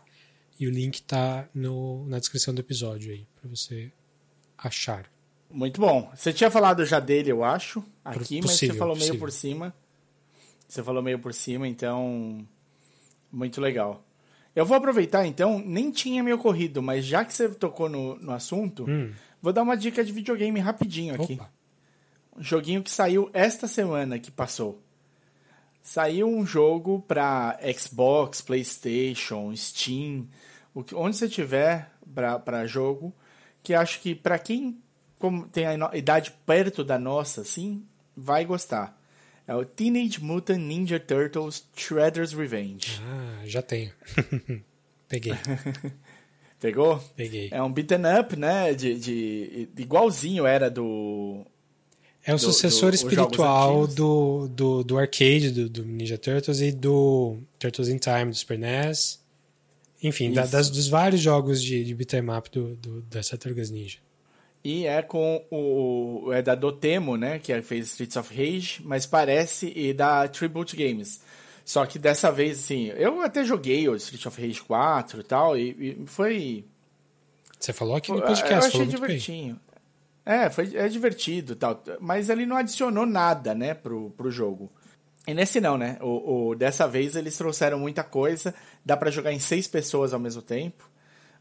e o link está na descrição do episódio aí, para você achar. Muito bom. Você tinha falado já dele, eu acho, aqui, possível, mas você falou meio por cima. Você falou meio por cima, então. Muito legal. Eu vou aproveitar, então, nem tinha me ocorrido, mas já que você tocou no, no assunto, hum. vou dar uma dica de videogame rapidinho aqui. Opa um joguinho que saiu esta semana que passou. Saiu um jogo para Xbox, PlayStation, Steam, onde você tiver para jogo, que acho que para quem tem a idade perto da nossa, assim, vai gostar. É o Teenage Mutant Ninja Turtles Shredder's Revenge. Ah, já tenho. [laughs] Peguei. [laughs] Pegou? Peguei. É um beaten up, né? De, de, de, igualzinho era do é o do, sucessor do, espiritual do, do, do arcade, do, do, Ninja Turtles e do Turtles in Time, do Super NES. Enfim, da, das, dos vários jogos de, de beat'em up do, do, das Tartarugas Ninja. E é com o. É da Dotemo, né? Que fez Streets of Rage, mas parece e da Tribute Games. Só que dessa vez, assim, eu até joguei o Street of Rage 4 e tal, e, e foi. Você falou aqui no podcast, Eu achei divertinho. Bem. É, foi, é divertido tal. Mas ele não adicionou nada, né, pro, pro jogo. E nesse não, né? O, o- dessa vez eles trouxeram muita coisa. Dá pra jogar em seis pessoas ao mesmo tempo.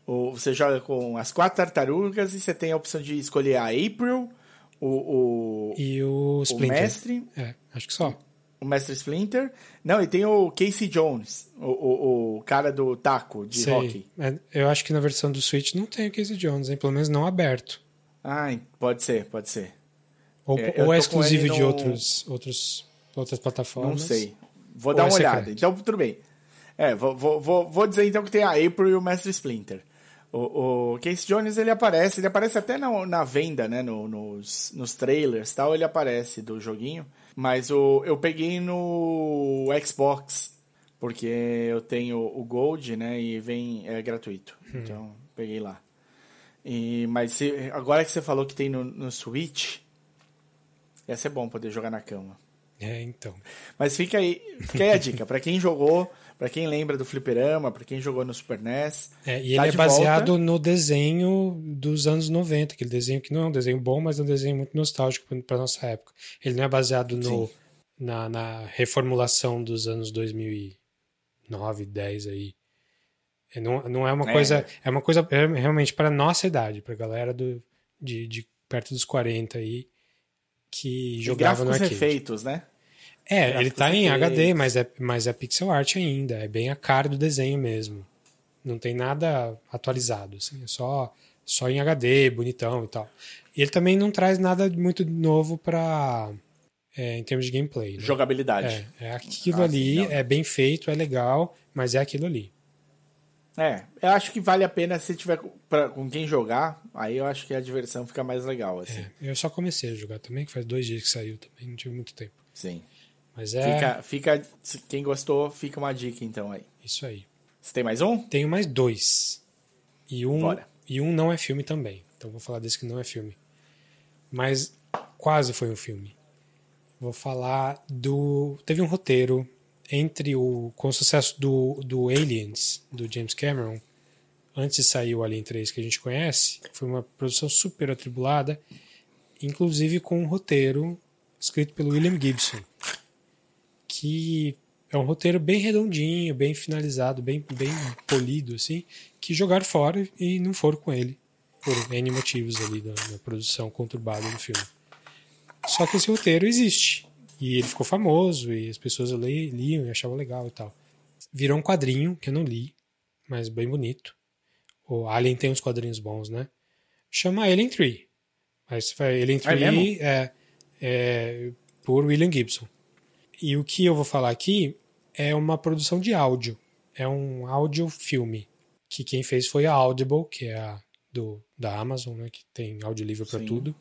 O, você joga com as quatro tartarugas e você tem a opção de escolher a April, o, o, E o o Splinter. mestre, É, acho que só. o mestre Splinter. Não, e tem o Casey Jones, o, o, o cara do taco de Sei. hockey. É, eu acho que na versão do Switch não tem o Casey Jones, hein? Pelo menos não aberto. Ah, pode ser, pode ser. Ou É, ou é exclusivo de no- outros, outros, outras plataformas. Não sei. Vou Ou dar é uma olhada. Então, tudo bem. É, vou, vou, vou, dizer então que tem a April e o Mestre Splinter. O, o Case Jones, ele aparece, ele aparece até na, na venda, né, no- nos, nos trailers e tal, ele aparece do joguinho. Mas o, eu peguei no Xbox, porque eu tenho o Gold, né, e vem, é gratuito. Então, peguei lá. E, mas se- agora que você falou que tem no, no Switch, ia ser bom poder jogar na cama. É, então. Mas fica aí, fica aí a dica. Pra quem jogou, pra quem lembra do Fliperama, pra quem jogou no Super NES. É, e tá ele é baseado volta. no desenho dos anos 90, aquele desenho que não é um desenho bom, mas é um desenho muito nostálgico para nossa época. Ele não é baseado no, na, na reformulação dos anos 2009, 10 aí. É, Não, não é uma É. coisa. É uma coisa é realmente para nossa idade, para galera do, de, de perto dos 40 aí que E jogava no arcade. refeitos, né? É, ele tá em refeitos. HD, mas é, mas é pixel art ainda. É bem a cara do desenho mesmo. Não tem nada atualizado, assim. É só, só em HD, bonitão e tal. E ele também não traz nada muito novo pra... é, em termos de gameplay. né? Jogabilidade. É, é aquilo Ah, ali, sim, é bem feito, é legal, mas é aquilo ali. É. eu acho que vale a pena se tiver com- pra, com quem jogar, aí eu acho que a diversão fica mais legal, assim. É, eu só comecei a jogar também, que faz dois dias que saiu também, não tive muito tempo. Sim. Mas é Fica, fica, quem gostou, fica uma dica então aí. isso aí. Você tem mais um? Tenho mais dois. E um, Bora. e um não é filme também. Então vou falar desse que não é filme. Mas quase foi um filme. Vou falar do. Teve um roteiro entre o. Com o sucesso do, do Aliens, do James Cameron, antes de sair o Alien 3 que a gente conhece. Foi uma produção super atribulada, inclusive com um roteiro escrito pelo William Gibson. Que é um roteiro bem redondinho, bem finalizado, bem, bem polido, assim, que jogaram fora e não foram com ele, por N motivos ali na, na produção conturbada do filme. Só que esse roteiro existe. E ele ficou famoso, e as pessoas li- liam e achavam legal e tal. Virou um quadrinho, que eu não li, mas bem bonito. O Alien tem uns quadrinhos bons, né? Chama Alien 3. Mas você vai, Alien 3 mesmo? é, é por William Gibson. E o que eu vou falar aqui é uma produção de áudio. É um audiofilme. Que quem fez foi a Audible, que é a do, da Amazon, né? Que tem áudio livre para tudo.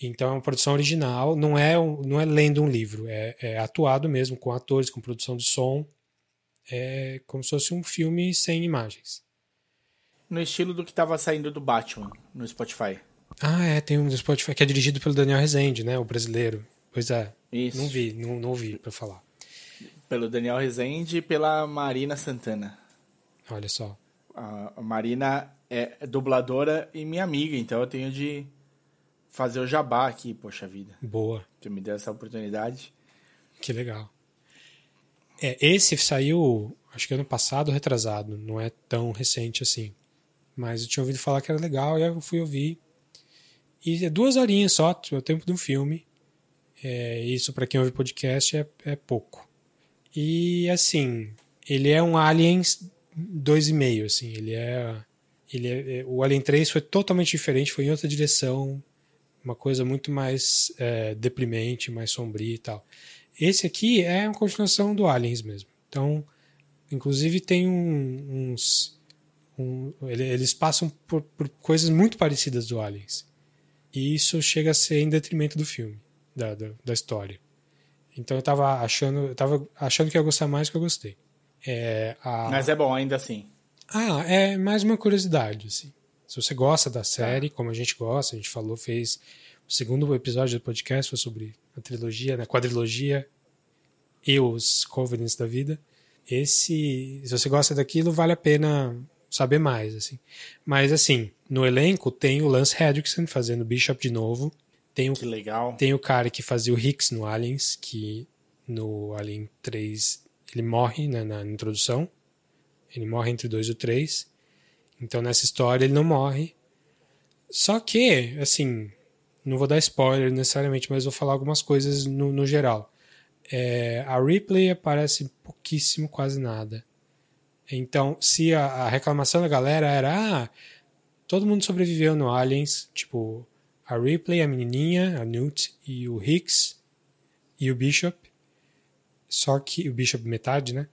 Então é uma produção original, não é, não é lendo um livro, é, é atuado mesmo, com atores, com produção de som. É como se fosse um filme sem imagens. No estilo do que tava saindo do Batman no Spotify. Ah, é, tem um do Spotify que é dirigido pelo Daniel Rezende, né? O brasileiro. Pois é. Isso. Não vi, não, não ouvi pra falar. Pelo Daniel Rezende e pela Marina Santana. Olha só. A Marina é dubladora e minha amiga, então eu tenho de fazer o jabá aqui, poxa vida. Boa. Você me deu essa oportunidade. Que legal. É, esse saiu, acho que ano passado, retrasado. Não é tão recente assim. Mas eu tinha ouvido falar que era legal e aí eu fui ouvir. E é duas horinhas só, é o tempo de um filme. É, isso para quem ouve podcast é, é pouco. E assim, ele é um Aliens 2,5, assim. Ele é, ele é, é- o Alien 3 foi totalmente diferente, foi em outra direção, uma coisa muito mais é, deprimente, mais sombria e tal. Esse aqui é uma continuação do Aliens mesmo. Então, inclusive tem um- uns. um- ele- eles passam por, por coisas muito parecidas do Aliens. E isso chega a ser em detrimento do filme, da, da, da história. Então eu tava achando, eu tava achando que ia gostar mais do que eu gostei. É, a- Mas é bom ainda assim. ah, é mais uma curiosidade, assim. Se você gosta da série, como a gente gosta, a gente falou, fez o segundo episódio do podcast foi sobre a trilogia, né, quadrilogia e os Covenants da vida. Esse, se você gosta daquilo, vale a pena saber mais, assim. Mas assim, no elenco tem o Lance Hendrickson fazendo Bishop de novo, tem o Que legal. tem o cara que fazia o Hicks no Aliens, que no Alien 3, ele morre né, na introdução. Ele morre entre 2 e 3. Então nessa história ele não morre. Só que, assim, não vou dar spoiler necessariamente, mas vou falar algumas coisas no, no geral. É, a Ripley aparece pouquíssimo, quase nada. Então, se a, a reclamação da galera era ah, todo mundo sobreviveu no Aliens, tipo, a Ripley, a menininha, a Newt e o Hicks e o Bishop. Só que o Bishop metade, né?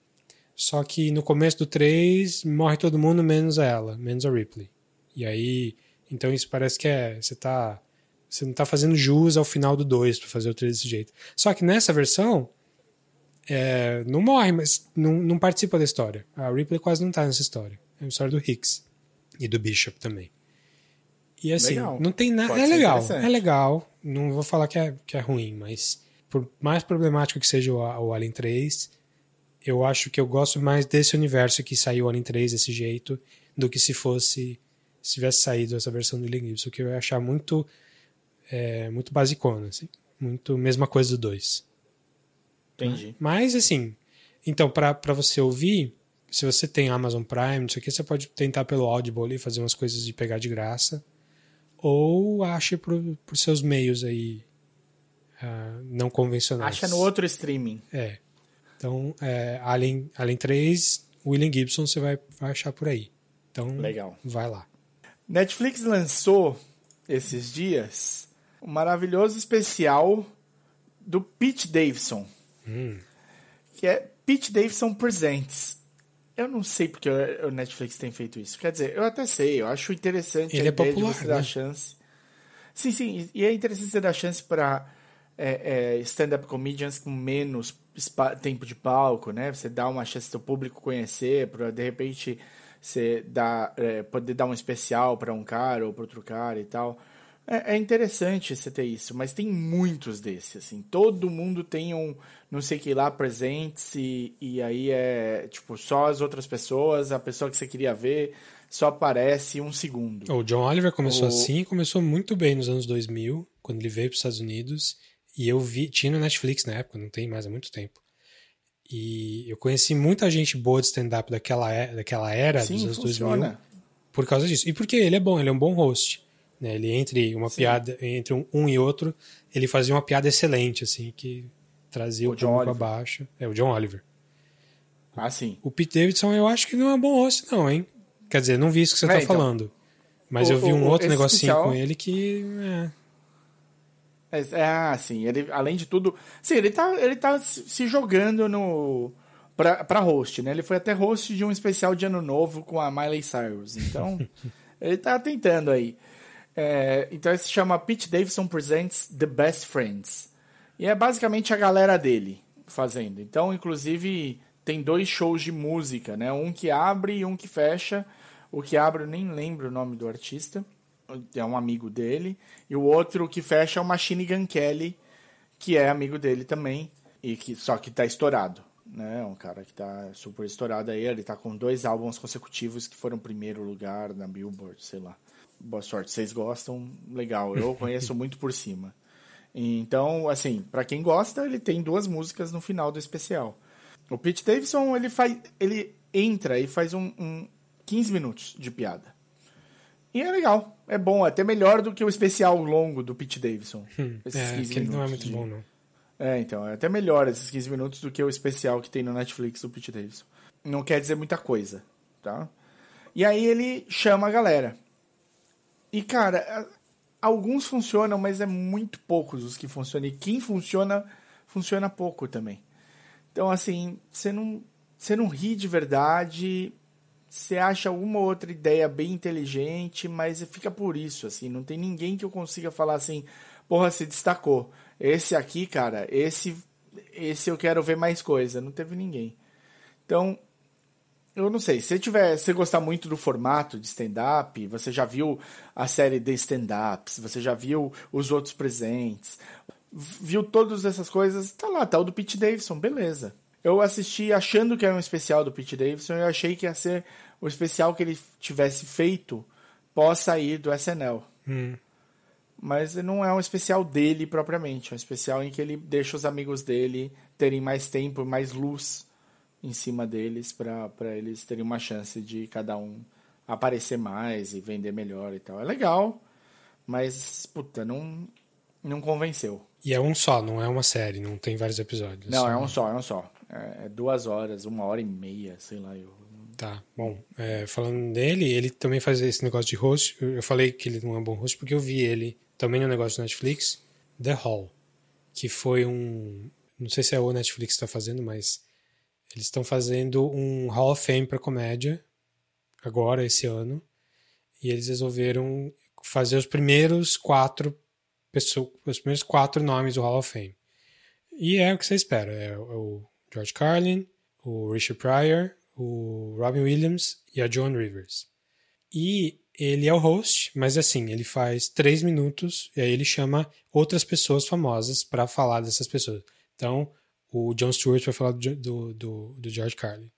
Só que no começo do 3 morre todo mundo menos ela, menos a Ripley. E aí, então isso parece que é, você tá você não tá fazendo jus ao final do 2 para fazer o 3 desse jeito. Só que nessa versão é, não morre, mas não, não participa da história. A Ripley quase não tá nessa história. É a história do Hicks e do Bishop também. E assim, Legal. não tem nada. É legal, é legal. Não vou falar que é, que é ruim, mas por mais problemático que seja o, o Alien 3, eu acho que eu gosto mais desse universo que saiu Alien 3 desse jeito do que se fosse se tivesse saído essa versão do William Gibson, que eu ia achar muito é, muito basicona, assim. Muito mesma coisa do 2. Entendi. Mas, assim, então, para você ouvir, se você tem Amazon Prime, não sei o que, você pode tentar pelo Audible ali, fazer umas coisas de pegar de graça. Ou ache por, por seus meios aí ah, não convencionais. Acha no outro streaming. É. Então, é, Alien, Alien 3, William Gibson, você vai, vai achar por aí. Então, Legal. vai lá. Netflix lançou esses dias um maravilhoso especial do Pete Davidson, que é Pete Davidson Presents. Eu não sei porque o Netflix tem feito isso. Quer dizer, eu até sei, eu acho interessante Ele a é ideia popular, de você dar né? chance. Sim, sim, e é interessante você dar chance para é, é, stand-up comedians com menos tempo de palco, né? Você dá uma chance do público conhecer, para de repente você dá, é, poder dar um especial para um cara ou para outro cara e tal. É, é interessante você ter isso, mas tem muitos desses, assim. Todo mundo tem um não sei que lá presentes e, e aí é tipo só as outras pessoas, a pessoa que você queria ver só aparece um segundo. O John Oliver começou O- assim, começou muito bem nos anos 2000, quando ele veio para os Estados Unidos. E eu vi, tinha no Netflix na época, não tem mais há muito tempo. E eu conheci muita gente boa de stand-up daquela, é- daquela era dos Sim, anos funciona. 2000 por causa disso. E porque ele é bom, ele é um bom host. Né? Ele entre uma piada, entre um, um e outro, ele fazia uma piada excelente, assim, que trazia o, O John público Oliver. abaixo. É, o John Oliver. Ah, sim. O Pete Davidson eu acho que não é um bom host, não, hein? Quer dizer, não vi isso que você É, tá então. falando. Mas O- eu vi um o- outro negocinho especial- com ele que. É. É, ah, sim. Ele, além de tudo. Sim, ele tá, ele tá se jogando no. Pra, pra host, né? Ele foi até host de um especial de Ano Novo com a Miley Cyrus. Então, [laughs] ele tá tentando aí. É, então, ele se chama Pete Davidson Presents The Best Friends. E é basicamente a galera dele fazendo. Então, inclusive, tem dois shows de música, né? Um que abre e um que fecha. O que abre, eu nem lembro o nome do artista. É um amigo dele. E o outro que fecha é o Machine Gun Kelly, que é amigo dele também. E que, só que tá estourado. Né? É um cara que tá super estourado aí. Ele tá com dois álbuns consecutivos que foram primeiro lugar na Billboard, sei lá. Boa sorte. Vocês gostam? Legal. Eu [laughs] conheço muito por cima. Então, assim, pra quem gosta, ele tem duas músicas no final do especial. O Pete Davidson, ele faz, ele entra e faz um, um 15 minutos de piada. E é legal, é bom, é até melhor do que o especial longo do Pete Davidson. esses É, 15 que ele não é minutos muito de- bom, não. É, então, é até melhor esses 15 minutos do que o especial que tem no Netflix do Pete Davidson. Não quer dizer muita coisa, tá? E aí ele chama a galera. E, cara, alguns funcionam, mas é muito poucos os que funcionam. E quem funciona, funciona pouco também. Então, assim, você não, você não ri de verdade, você acha alguma outra ideia bem inteligente, mas fica por isso, assim, não tem ninguém que eu consiga falar assim, porra, se destacou. Esse aqui, cara, esse esse eu quero ver mais coisa, não teve ninguém. Então, eu não sei, se tiver, se gostar muito do formato de stand-up, você já viu a série de stand-ups, você já viu os outros presentes, viu todas essas coisas, tá lá, tá o do Pete Davidson, beleza. Eu assisti achando que era um especial do Pete Davidson, eu achei que ia ser o especial que ele tivesse feito pós sair do SNL. mas não é um especial dele propriamente. É um especial em que ele deixa os amigos dele terem mais tempo, mais luz em cima deles para eles terem uma chance de cada um aparecer mais e vender melhor e tal. É legal, mas puta, não não convenceu. E é um só, não é uma série, não tem vários episódios. Não, é um só, é um só. É, é duas horas, uma hora e meia, sei lá. Eu... Tá, bom. É, falando dele, ele também faz esse negócio de host. Eu falei que ele não é um bom host porque eu vi ele também no negócio do Netflix, The Hall, que foi um. Não sei se é o Netflix que está fazendo, mas eles estão fazendo um Hall of Fame para comédia agora, esse ano. E eles resolveram fazer os primeiros quatro pessoas, os primeiros quatro nomes do Hall of Fame. E é o que você espera: é o George Carlin, o Richard Pryor, o Robin Williams e a Joan Rivers. E ele é o host, mas assim, ele faz três minutos e aí ele chama outras pessoas famosas para falar dessas pessoas. Então, o John Stewart vai falar do, do, do, George Carlin.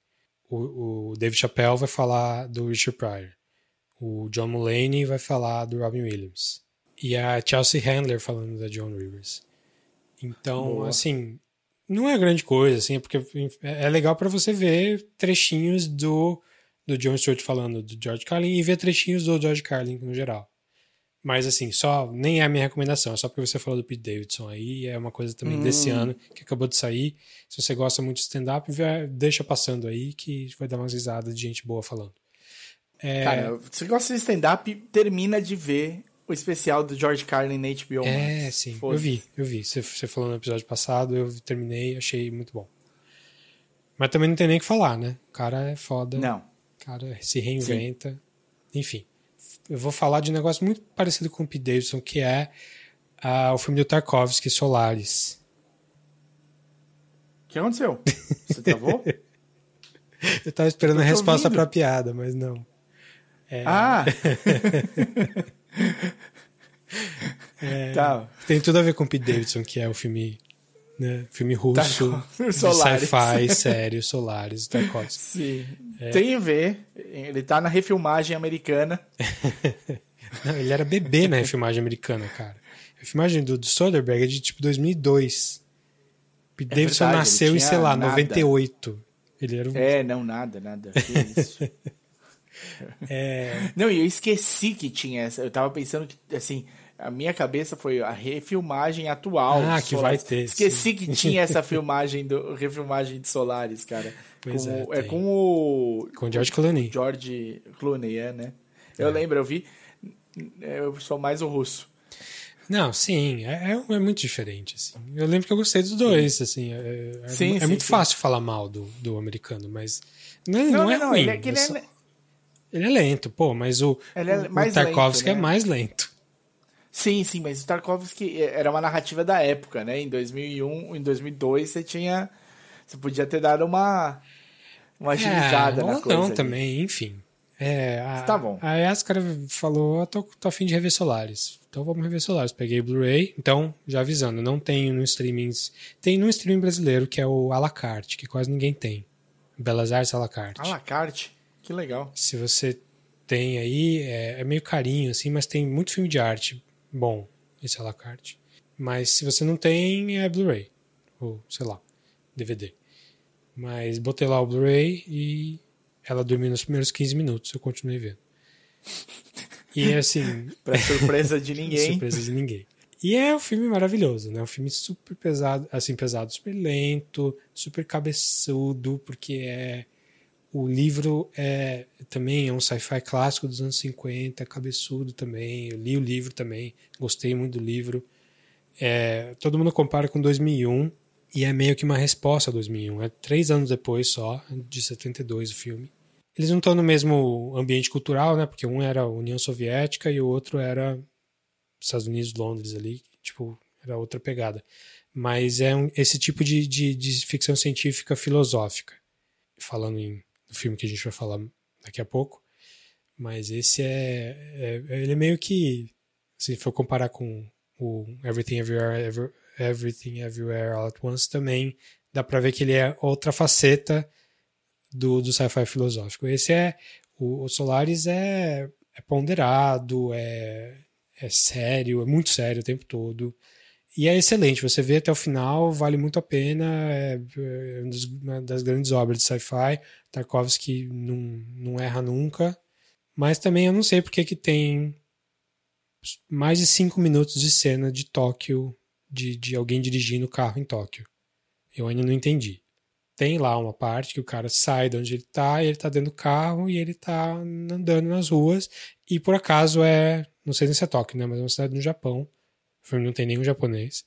O, o, David Chappelle vai falar do Richard Pryor. O John Mulaney vai falar do Robin Williams. E a Chelsea Handler falando da Joan Rivers. Então, Boa. assim, não é grande coisa, assim, porque é legal para você ver trechinhos do do John Stewart falando do George Carlin e ver trechinhos do George Carlin no geral. Mas assim, só nem é a minha recomendação, é só porque você falou do Pete Davidson aí, é uma coisa também hum. desse ano que acabou de sair. Se você gosta muito de stand-up, deixa passando aí que vai dar umas risadas de gente boa falando. É... Cara, se você gosta de stand-up, termina de ver o especial do George Carlin na HBO. É, Max. sim, eu vi, eu vi. Você, você falou no episódio passado, eu terminei, achei muito bom. Mas também não tem nem o que falar, né? O cara é foda. Não cara se reinventa. Sim. Enfim, eu vou falar de um negócio muito parecido com o Pete Davidson, que é uh, o filme do Tarkovsky, Solaris. O que aconteceu? Você travou? [laughs] eu tava esperando eu a resposta ouvindo. pra piada, mas não. É... Ah! [laughs] é... Tá. Tem tudo a ver com o Pete Davidson, que é o filme né? Filme russo, tá, [laughs] sci-fi, sério, Solaris, Tarkovsky. Sim. É. Tem a ver. Ele tá na refilmagem americana. [laughs] Não, ele era bebê na refilmagem americana, cara. A refilmagem do, do Soderbergh é de tipo 2002. Pete é Davidson verdade, nasceu em, sei lá, nada. 98. Ele era um... É, não, nada, nada. Que isso. [laughs] é... Não, e eu esqueci que tinha essa. Eu tava pensando que, assim, a minha cabeça foi a refilmagem atual. Ah, que Solaris. vai ter. Esqueci sim. que tinha essa [laughs] filmagem do refilmagem de Solaris, cara. Pois com, é, é com o com George Clooney. George Clooney, é, né? Eu é. lembro, eu vi. Eu sou mais o russo. Não, sim, é, é, é muito diferente. Assim. Eu lembro que eu gostei dos dois. Assim, é, é sim, é sim, muito sim. fácil falar mal do, do americano, mas não, não, não é não, ruim. Ele é, ele, só... ele é lento, pô, mas o, o, o Tarkovsky lento, né? é mais lento. Sim, sim, mas o Tarkovsky era uma narrativa da época, né? Em 2001, em 2002 você tinha, você podia ter dado uma uma é, agilizada é, na coisa. Não, ali. também, enfim. É, a, tá bom. A Yaskara falou, tô, tô afim de rever Solaris. Então vamos rever Solaris. Peguei Blu-ray, então, já avisando, não tenho no streaming. Tem no streaming brasileiro, que é o Alacarte, que quase ninguém tem. Belas Artes Alacarte. Alacarte? Que legal. Se você tem aí, é, é meio carinho, assim, mas tem muito filme de arte bom esse à la carte. Mas se você não tem, é Blu-ray. Ou, sei lá, DVD. Mas botei lá o Blu-ray e ela dormiu nos primeiros 15 minutos. Eu continuei vendo. E assim. [laughs] pra surpresa de ninguém. [laughs] surpresa de ninguém. E é um filme maravilhoso, né? Um filme super pesado, assim, pesado, super lento, super cabeçudo, porque é o livro é também é um sci-fi clássico dos anos 50, cabeçudo também. Eu li o livro também, gostei muito do livro. É, todo mundo compara com 2001 e é meio que uma resposta a 2001. É três anos depois só, de 72 o filme. Eles não estão no mesmo ambiente cultural, né? Porque um era a União Soviética e o outro era Estados Unidos, Londres ali. Tipo, era outra pegada. Mas é um, esse tipo de, de, de ficção científica filosófica. Falando em do filme que a gente vai falar daqui a pouco. Mas esse é, é ele é meio que se for comparar com o Everything Everywhere Ever, Everything Everywhere All at Once também dá para ver que ele é outra faceta do, do sci-fi filosófico. Esse é o, o Solaris é, é ponderado, é, é sério, é muito sério o tempo todo. E é excelente, você vê até o final, vale muito a pena. É, é uma das grandes obras de sci-fi. Tarkovsky não, não erra nunca. Mas também eu não sei porque que tem mais de cinco minutos de cena de Tóquio, de, de alguém dirigindo o carro em Tóquio. Eu ainda não entendi. Tem lá uma parte que o cara sai de onde ele tá, ele tá dentro do carro e ele tá andando nas ruas. E por acaso é. Não sei se é Tóquio, né? Mas é uma cidade no Japão. O filme não tem nenhum japonês.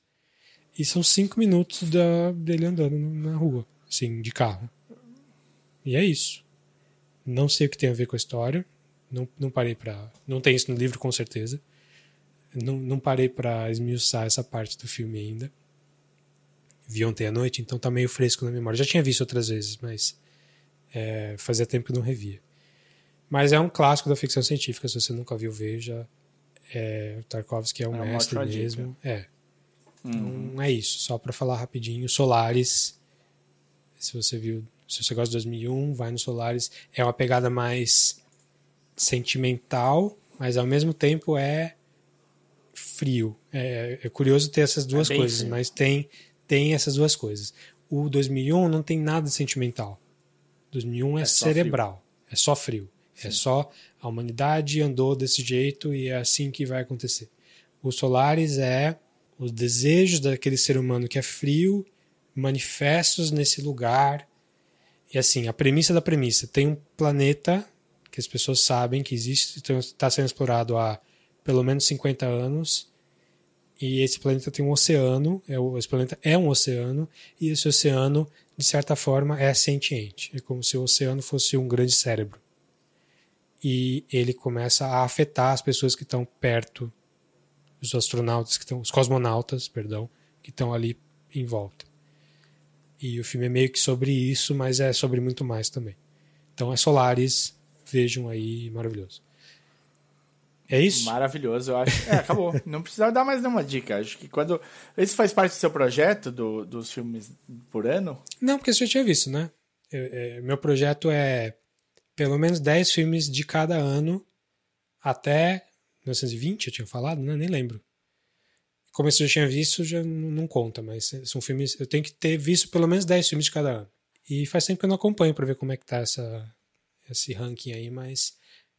E são cinco minutos da, dele andando na rua, assim, de carro. E é isso. Não sei o que tem a ver com a história. Não, não parei pra. Não tem isso no livro, com certeza. Não, não parei para esmiuçar essa parte do filme ainda. Vi ontem à noite, então tá meio fresco na memória. Já tinha visto outras vezes, mas é, fazia tempo que não revia. Mas é um clássico da ficção científica, se você nunca viu, veja. É, Tarkovsky é um é mestre mesmo. É. Uhum. Então é isso. Só para falar rapidinho, Solaris. Se você viu, se você gosta de 2001, vai no Solaris. É uma pegada mais sentimental, mas ao mesmo tempo é frio. É, é curioso ter essas duas é coisas, frio. mas tem tem essas duas coisas. O 2001 não tem nada sentimental. 2001 é, é cerebral, é só frio. É só a humanidade andou desse jeito e é assim que vai acontecer. O Solaris é os desejos daquele ser humano que é frio, manifestos nesse lugar. E assim, a premissa da premissa: tem um planeta que as pessoas sabem que existe, está então sendo explorado há pelo menos 50 anos. E esse planeta tem um oceano, é, esse planeta é um oceano, e esse oceano, de certa forma, é sentiente. É como se o oceano fosse um grande cérebro e ele começa a afetar as pessoas que estão perto, os astronautas que estão, os cosmonautas, perdão, que estão ali em volta. E o filme é meio que sobre isso, mas é sobre muito mais também. Então é Solaris, vejam aí, maravilhoso. É isso? Maravilhoso, eu acho. É, acabou. [laughs] Não precisa dar mais nenhuma dica. Acho que quando. Esse faz parte do seu projeto, do, dos filmes por ano? Não, porque você já tinha visto, né? Eu, é, meu projeto é pelo menos 10 filmes de cada ano até 1920, eu tinha falado, né? Nem lembro. Como eu já tinha visto, já não conta, mas são filmes. Eu tenho que ter visto pelo menos 10 filmes de cada ano. E faz tempo que eu não acompanho para ver como é que tá essa, esse ranking aí, mas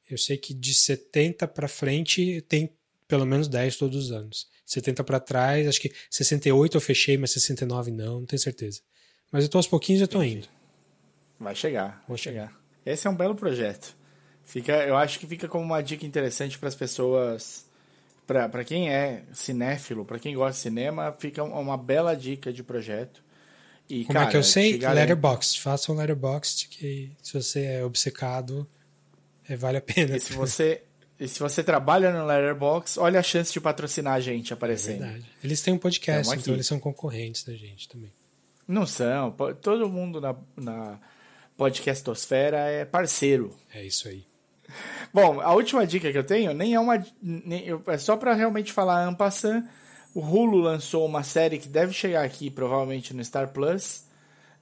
eu sei que de 70 para frente tem pelo menos 10 todos os anos. 70 para trás, acho que 68 eu fechei, mas 69 não, não tenho certeza. Mas eu tô aos pouquinhos já tô indo. Vai chegar, vai chegar. Esse é um belo projeto. Fica, eu acho que fica como uma dica interessante para as pessoas, para quem é cinéfilo, para quem gosta de cinema, fica uma bela dica de projeto. E, como cara, é que eu sei? Letterboxd. Faça um Letterboxd que se você é obcecado, é, vale a pena. E se você e se você trabalha no Letterboxd, olha a chance de patrocinar a gente aparecendo. É verdade. Eles têm um podcast, então eles são concorrentes da gente também. Não são. Todo mundo na, na Podcastosfera é parceiro. É isso aí. [laughs] Bom, a última dica que eu tenho nem é uma. Nem, é só para realmente falar ampassan. O Hulu lançou uma série que deve chegar aqui, provavelmente no Star Plus.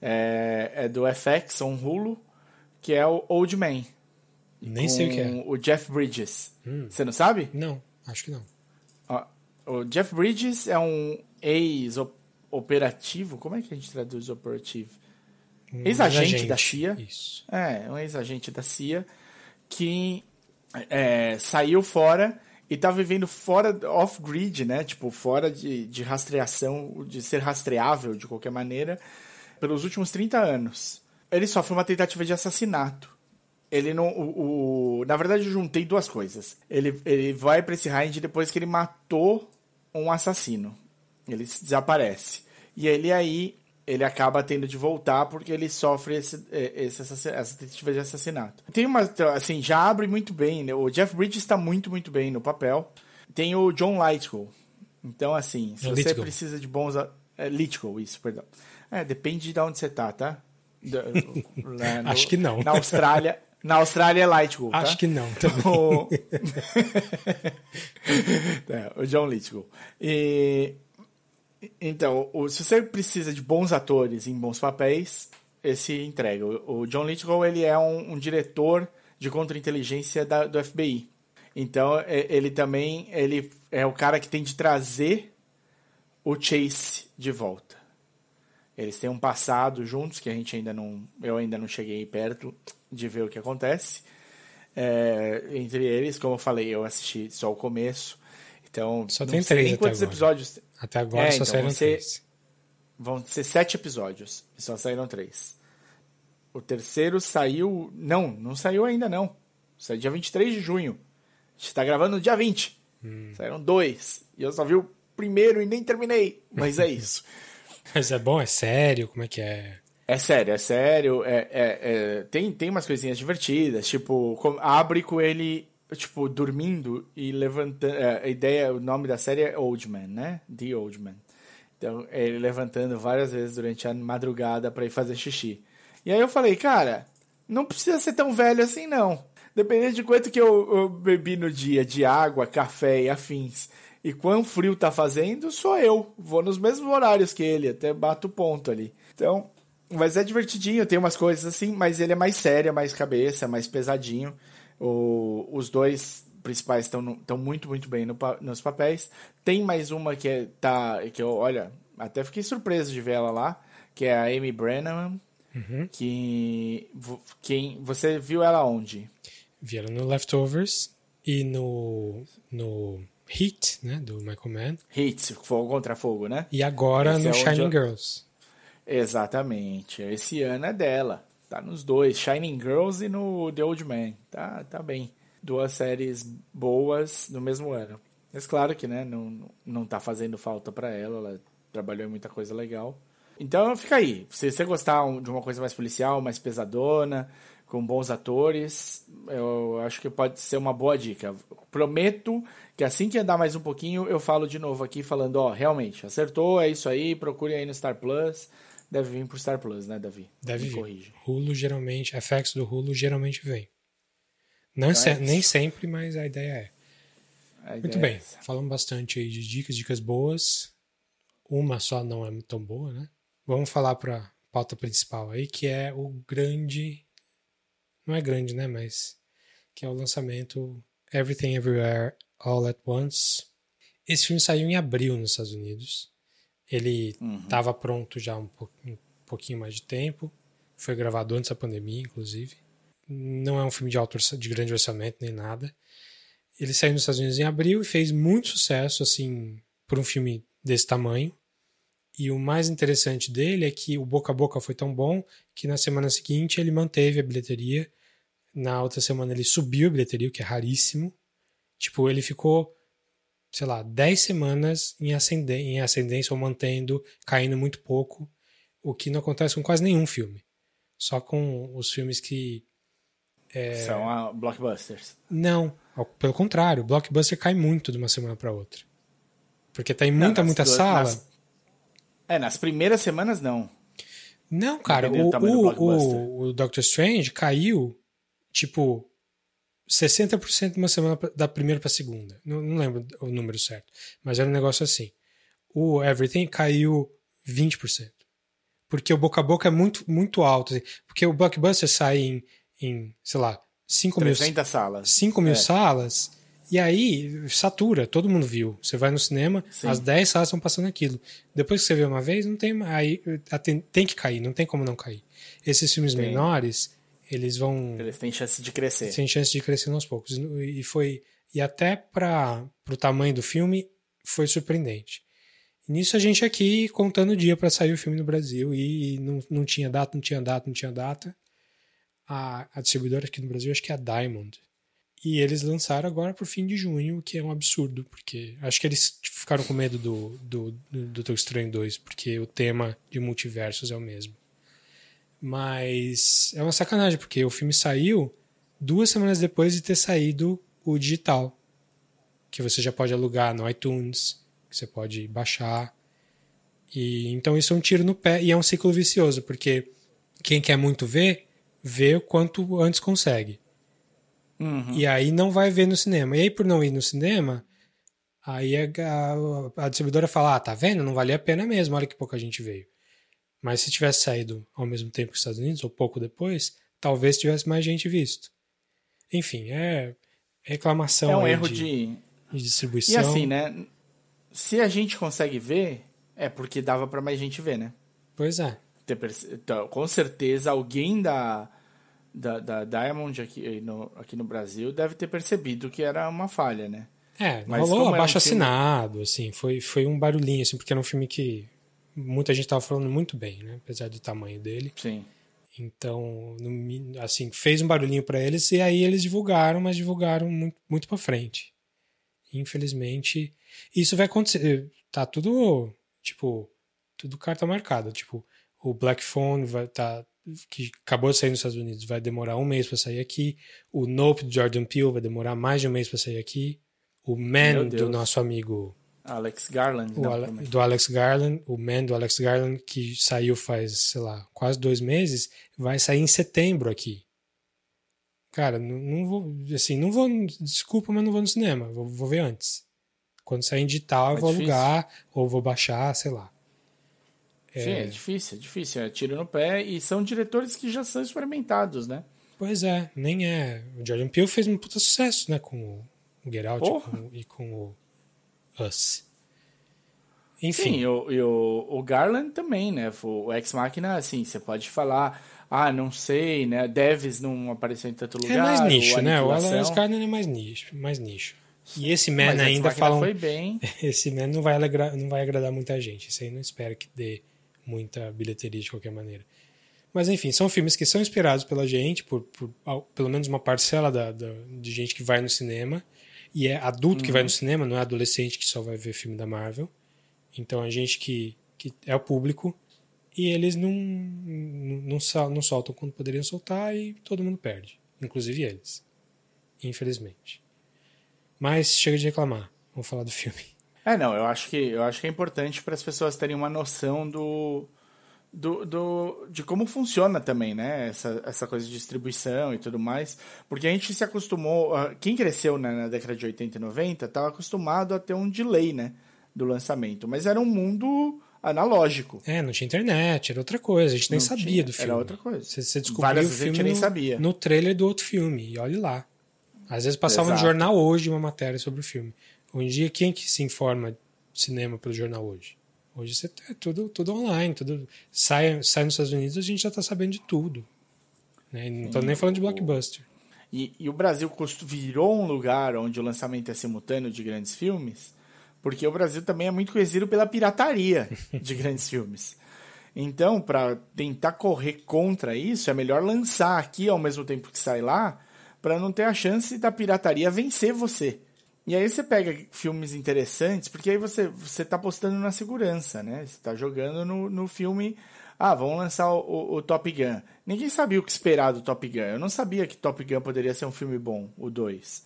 É, é do FX, um Hulu, que é o Old Man. Nem sei o que é. O Jeff Bridges. Hum. Você não sabe? Não, acho que não. o Jeff Bridges é um ex-operativo. Como é que a gente traduz operativo? Um ex-agente da CIA. Isso. É, um ex-agente da CIA que é, saiu fora e tá vivendo fora off-grid, né? Tipo, fora de, de rastreação, de ser rastreável de qualquer maneira, pelos últimos 30 anos. Ele sofre uma tentativa de assassinato. Ele não. O, o na verdade, eu juntei duas coisas. Ele, ele vai pra esse raid depois que ele matou um assassino. Ele desaparece. E ele aí ele acaba tendo de voltar porque ele sofre esse, é, esse, essa tentativa de assassinato. Tem uma, assim, já abre muito bem, né? O Jeff Bridges está muito, muito bem no papel. Tem o John Lithgow. Então, assim, se você Lithgow. precisa de bons... É, Lithgow, isso, perdão. É, depende de onde você tá, tá? [laughs] no, Acho que não. Na Austrália... Na Austrália é Lithgow, tá? Acho que não. O... [laughs] é, o John Lithgow. E então, o, se você precisa de bons atores em bons papéis, esse entrega. O, o John Lithgow ele é um, um diretor de contra-inteligência do FBI. Então, é- ele também ele é o cara que tem de trazer o Chase de volta. Eles têm um passado juntos que a gente ainda não. Eu ainda não cheguei perto de ver o que acontece. É, entre eles, como eu falei, eu assisti só o começo. Então, Só tem três quantos agora. episódios. Até agora É, só então, saíram você- três. Vão ser sete episódios. E só saíram três. O terceiro saiu. Não, não saiu ainda não. Saiu dia 23 de junho. A gente tá gravando no dia 20. Hum. Saíram dois. E eu só vi o primeiro e nem terminei. Mas é [laughs] isso. Mas é bom, é sério, como é que é? É sério, é sério. É, é- é- tem, tem umas coisinhas divertidas. Tipo, abre com ele, tipo, dormindo e levantando. é, a ideia, o nome da série é Old Man, né? The Old Man. Então, é ele levantando várias vezes durante a madrugada pra ir fazer xixi. E aí eu falei, cara, não precisa ser tão velho assim, não. Dependendo de quanto que eu, eu bebi no dia de água, café e afins, e quão frio tá fazendo, sou eu. Vou nos mesmos horários que ele, até bato o ponto ali. Então, mas é divertidinho, tem umas coisas assim, mas ele é mais sério, é mais cabeça, mais pesadinho. O- os dois principais estão muito, muito bem no nos papéis. Tem mais uma que é, tá, que eu, olha, até fiquei surpreso de ver ela lá, que é a Amy Brennan, que vo- quem você viu ela onde? Vieram no Leftovers e no, no Heat, né, do Michael Mann. Hits, Fogo contra Fogo, né? E agora Esse no é Shining eu- Girls. Exatamente. Esse ano é dela. Tá nos dois, Shining Girls e no The Old Man. Tá, tá bem. Duas séries boas no mesmo ano. Mas claro que, né, não, não tá fazendo falta pra ela, ela trabalhou em muita coisa legal. Então fica aí. Se você gostar de uma coisa mais policial, mais pesadona, com bons atores, eu acho que pode ser uma boa dica. Prometo que assim que andar mais um pouquinho, eu falo de novo aqui, falando, ó, realmente, acertou, é isso aí, procure aí no Star Plus. Deve vir pro Star Plus, né, Davi? Deve Me vir. corrige. Hulu geralmente, FX do Hulu geralmente vem. Não se- é nem sempre, mas a ideia é. A Muito ideia bem, é falamos bastante aí de dicas, dicas boas. Uma só não é tão boa, né? Vamos falar para pauta principal aí, que é o grande. Não é grande, né? Mas. Que é o lançamento Everything Everywhere All at Once. Esse filme saiu em abril nos Estados Unidos. Ele estava pronto já um, po- um pouquinho mais de tempo. Foi gravado antes da pandemia, inclusive. Não é um filme de, alto, de grande orçamento nem nada. Ele saiu nos Estados Unidos em abril e fez muito sucesso, assim, por um filme desse tamanho. E o mais interessante dele é que o boca a boca foi tão bom que na semana seguinte ele manteve a bilheteria. Na outra semana ele subiu a bilheteria, o que é raríssimo. Tipo, ele ficou, sei lá, 10 semanas em, ascenden em ascendência ou mantendo, caindo muito pouco, o que não acontece com quase nenhum filme. Só com os filmes que São a blockbusters. não, pelo contrário, o blockbuster cai muito de uma semana para outra. Porque tá em Não, muita, nas muita duas- sala. nas- É, nas primeiras semanas não. Não, cara, Dependendo o, o, o, o Doctor Strange caiu, tipo, 60% de uma semana da primeira pra segunda. Não, não lembro o número certo, mas era um negócio assim. O Everything caiu 20%. Porque o boca a boca é muito, muito alto. assim. Porque o blockbuster sai em, em sei lá, 5 mil, 300 salas. 5 mil É. salas, e aí satura, todo mundo viu. Você vai no cinema, Sim. as 10 salas estão passando aquilo. Depois que você vê uma vez, não tem aí a- tem, tem que cair, não tem como não cair. Esses filmes Tem. menores, eles vão Eles têm chance de crescer. tem chance de crescer aos poucos. E foi e até para o tamanho do filme foi surpreendente. E nisso a gente aqui contando o dia para sair o filme no Brasil e não, não tinha data, não tinha data, não tinha data. A, a distribuidora aqui no Brasil acho que é a Diamond. E eles lançaram agora pro fim de junho, o que é um absurdo, porque acho que eles ficaram com medo do, do, do Doutor Estranho 2, porque o tema de multiversos é o mesmo. Mas é uma sacanagem, porque o filme saiu duas semanas depois de ter saído o digital, que você já pode alugar no iTunes, que você pode baixar. E então isso é um tiro no pé e é um ciclo vicioso, porque quem quer muito ver, vê o quanto antes consegue. Uhum. E aí não vai ver no cinema. E aí, por não ir no cinema, aí a, a, a distribuidora fala: ah, tá vendo? Não valia a pena mesmo, olha que pouca gente veio. Mas se tivesse saído ao mesmo tempo que os Estados Unidos, ou pouco depois, talvez tivesse mais gente visto. Enfim, é, reclamação É um erro de, de. de distribuição. E assim, né? Se a gente consegue ver, é porque dava pra mais gente ver, né? Pois é. Então, com certeza alguém da, da, da Diamond aqui no, aqui no Brasil deve ter percebido que era uma falha, né? É, Mas rolou como era um abaixo filme- assinado, assim, foi, foi um barulhinho, assim, porque era um filme que muita gente tava falando muito bem, né? Apesar do tamanho dele. Sim. Então, no assim, fez um barulhinho pra eles e aí eles divulgaram, mas divulgaram muito, muito para frente. Infelizmente, isso vai acontecer. Tá tudo, tipo, tudo carta marcada. Tipo, o Black Phone vai tá que acabou de sair nos Estados Unidos, vai demorar um mês para sair aqui. O Nope do Jordan Peele vai demorar mais de um mês para sair aqui. O Man do nosso amigo Alex Garland. o não, Ale- também. do Alex Garland, o Man do Alex Garland, que saiu faz, sei lá, quase dois meses, vai sair em setembro aqui. Cara, não, não vou, assim, não vou, desculpa, mas não vou no cinema, vou, vou ver antes. Quando sair em digital, eu É vou difícil. alugar, ou vou baixar, sei lá. Sim, é difícil, é difícil. É tiro no pé e são diretores que já são experimentados, né? Pois é, nem é. O Jordan Peele fez um puta sucesso, né, com o Get Out e com, e com o Us. Enfim, Sim, o, e o, o Garland também, né? O Ex Machina, assim, você pode falar, ah, não sei, né? Devs não apareceu em tanto lugar. é mais nicho, né? O. Alex Garland é mais nicho, mais nicho. E esse Man Mas ainda falam foi bem. [laughs] esse Man não vai, alegra- não vai agradar muita gente. Isso aí não espera que dê muita bilheteria de qualquer maneira. Mas enfim, são filmes que são inspirados pela gente, por, por pelo menos uma parcela da, da- de gente que vai no cinema. E é adulto que vai Uhum. no cinema, não é adolescente que só vai ver filme da Marvel. Então é gente que, que é o público. E eles não, não, não, não soltam quando poderiam soltar e todo mundo perde. Inclusive eles. Infelizmente. Mas chega de reclamar. Vamos falar do filme. É, não, eu acho que, eu acho que é importante para as pessoas terem uma noção do, do, do, de como funciona também, né? Essa, essa coisa de distribuição e tudo mais. Porque a gente se acostumou. ah, Quem cresceu né, na década de 80 e 90 estava acostumado a ter um delay, né? Do lançamento. Mas era um mundo analógico. É, não tinha internet, era outra coisa. A gente nem Não sabia tinha, do era filme. outra coisa. Você, você descobriu Várias o vezes a filme gente nem no, sabia. no trailer do outro filme, e olhe lá. Às vezes passava no Exato. jornal hoje uma matéria sobre o filme. Hoje em dia, quem que se informa de cinema pelo jornal hoje? Hoje você é tudo, tudo online, tudo sai, sai nos Estados Unidos, a gente já está sabendo de tudo. Né? Não estou nem falando de blockbuster. E, e o Brasil virou um lugar onde o lançamento é simultâneo de grandes filmes, porque o Brasil também é muito conhecido pela pirataria [laughs] de grandes filmes. Então, para tentar correr contra isso, é melhor lançar aqui ao mesmo tempo que sai lá, para não ter a chance da pirataria vencer você. E aí você pega filmes interessantes, porque aí você você tá apostando na segurança, né? Você tá jogando no, no filme. Ah, vamos lançar o, o- o Top Gun. Ninguém sabia o que esperar do Top Gun. Eu não sabia que Top Gun poderia ser um filme bom, o 2.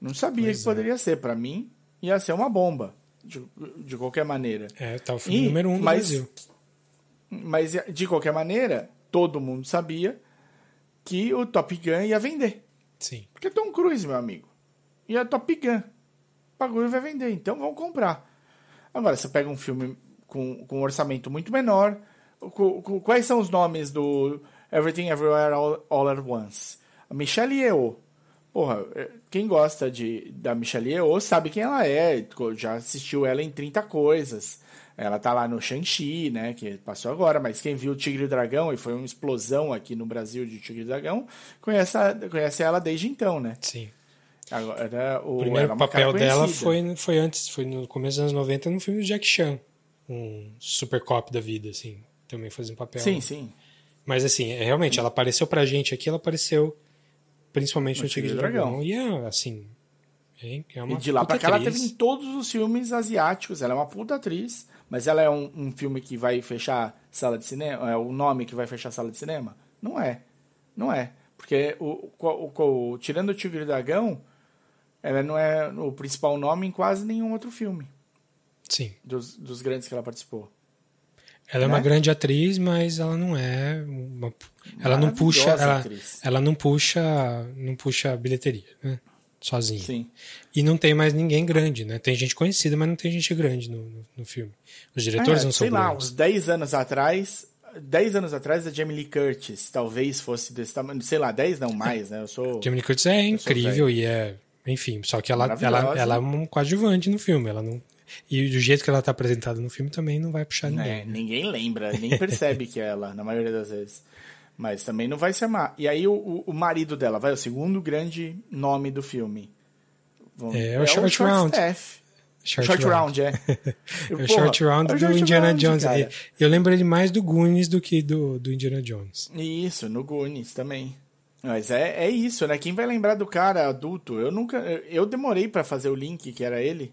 Não sabia Pois que é. poderia ser. Para mim, ia ser uma bomba, de, de qualquer maneira. É, tá o filme E- número um do mas- Brasil. Mas, de qualquer maneira, todo mundo sabia que o Top Gun ia vender. Sim. Porque é Tom Cruise, meu amigo. E é Top Gun. O bagulho vai vender, então vamos comprar. Agora, você pega um filme com, com um orçamento muito menor. com- com- quais são os nomes do Everything Everywhere All, All at Once? A Michelle Yeoh. Porra, eh, quem gosta de, da Michelle Yeoh sabe quem ela é. Já assistiu ela em 30 coisas. Ela tá lá no Shang-Chi, né? Que passou agora, mas quem viu o Tigre e Dragão, e foi uma explosão aqui no Brasil de Tigre e Dragão, conhece, a- conhece ela desde então, né? Sim. Agora, o, primeiro papel dela foi, foi antes, foi no começo dos anos 90 no filme do Jack Chan. Um super cop da vida, assim. Também fazia um papel. Sim, sim. Mas assim, é, realmente, ela apareceu pra gente aqui, ela apareceu principalmente no, No Tigre e Dragão. Dragão. E é, assim, é, é uma E de lá pra cá ela teve em todos os filmes asiáticos. Ela é uma puta atriz, mas ela é um, um filme que vai fechar sala de cinema? É o nome que vai fechar sala de cinema? Não é. Não é. Porque o, o, o- o- tirando o Tigre e o Dragão, ela não é o principal nome em quase nenhum outro filme Sim. dos, dos grandes que ela participou. Ela é uma Né? grande atriz, mas ela não é uma, ela não puxa, ela, ela não puxa, não puxa bilheteria, né? Sozinha. Sim. E não tem mais ninguém grande, né? Tem gente conhecida, mas não tem gente grande no, no, no filme. Os diretores É, não são sei lá, grandes. uns 10 anos atrás, 10 anos atrás a Jamie Lee Curtis talvez fosse desse tamanho, sei lá, 10 não mais, né? Eu sou Jamie Lee Curtis é incrível e é enfim, só que ela, ela, ela é um coadjuvante no filme. Ela não, e do jeito que ela tá apresentada no filme também não vai puxar ninguém. É, ninguém lembra, nem percebe que é ela, na maioria das vezes. Mas também não vai se amar. E aí o, o, marido dela, vai, o segundo grande nome do filme. Vamos- É, o Short Round. Staff. Short, Short, Round. Round, é. [laughs] É o Short Round é o do Short Indiana Round, Jones. cara. Eu, eu lembro ele mais do Goonies do que do, do Indiana Jones. Isso, no Goonies também. Mas é, é isso, né? Quem vai lembrar do cara adulto? Eu nunca. Eu demorei pra fazer o link que era ele.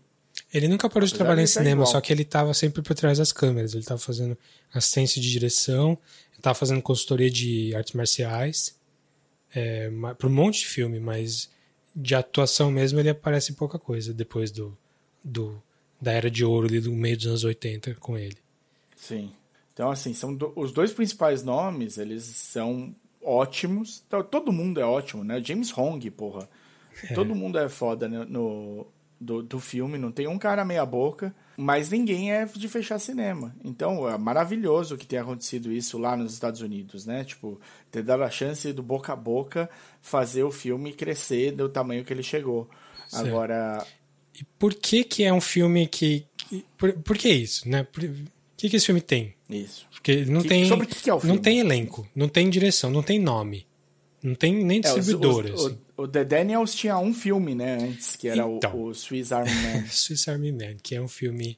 Ele nunca parou de Apesar trabalhar em de tá cinema, igual. só que ele tava sempre por trás das câmeras. Ele tava fazendo assistência de direção, ele tava fazendo consultoria de artes marciais, é, pra um monte de filme, mas de atuação mesmo ele aparece em pouca coisa depois do, do da era de ouro ali do meio dos anos 80 com ele. Sim. Então, assim, são do- os dois principais nomes, eles são ótimos. Então, Todo mundo é ótimo, né? James Hong, porra. Todo mundo é foda né, no, do, do filme, não tem um cara meia boca, mas ninguém é de fechar cinema. Então, é maravilhoso que tenha acontecido isso lá nos Estados Unidos, né? Tipo, ter dado a chance do boca a boca fazer o filme crescer do tamanho que ele chegou. Certo. Agora, E por que que é um filme que... que- por, por que isso, né? Por, o que que esse filme tem? Isso. Porque não Que- tem. sobre o que é o Não filme? tem elenco, não tem direção, não tem nome. Não tem nem É, os- distribuidora. os- assim. o, o The Daniels tinha um filme, né, antes, que era Então. o, o Swiss Army Man. [laughs] Swiss Army Man, que é um filme.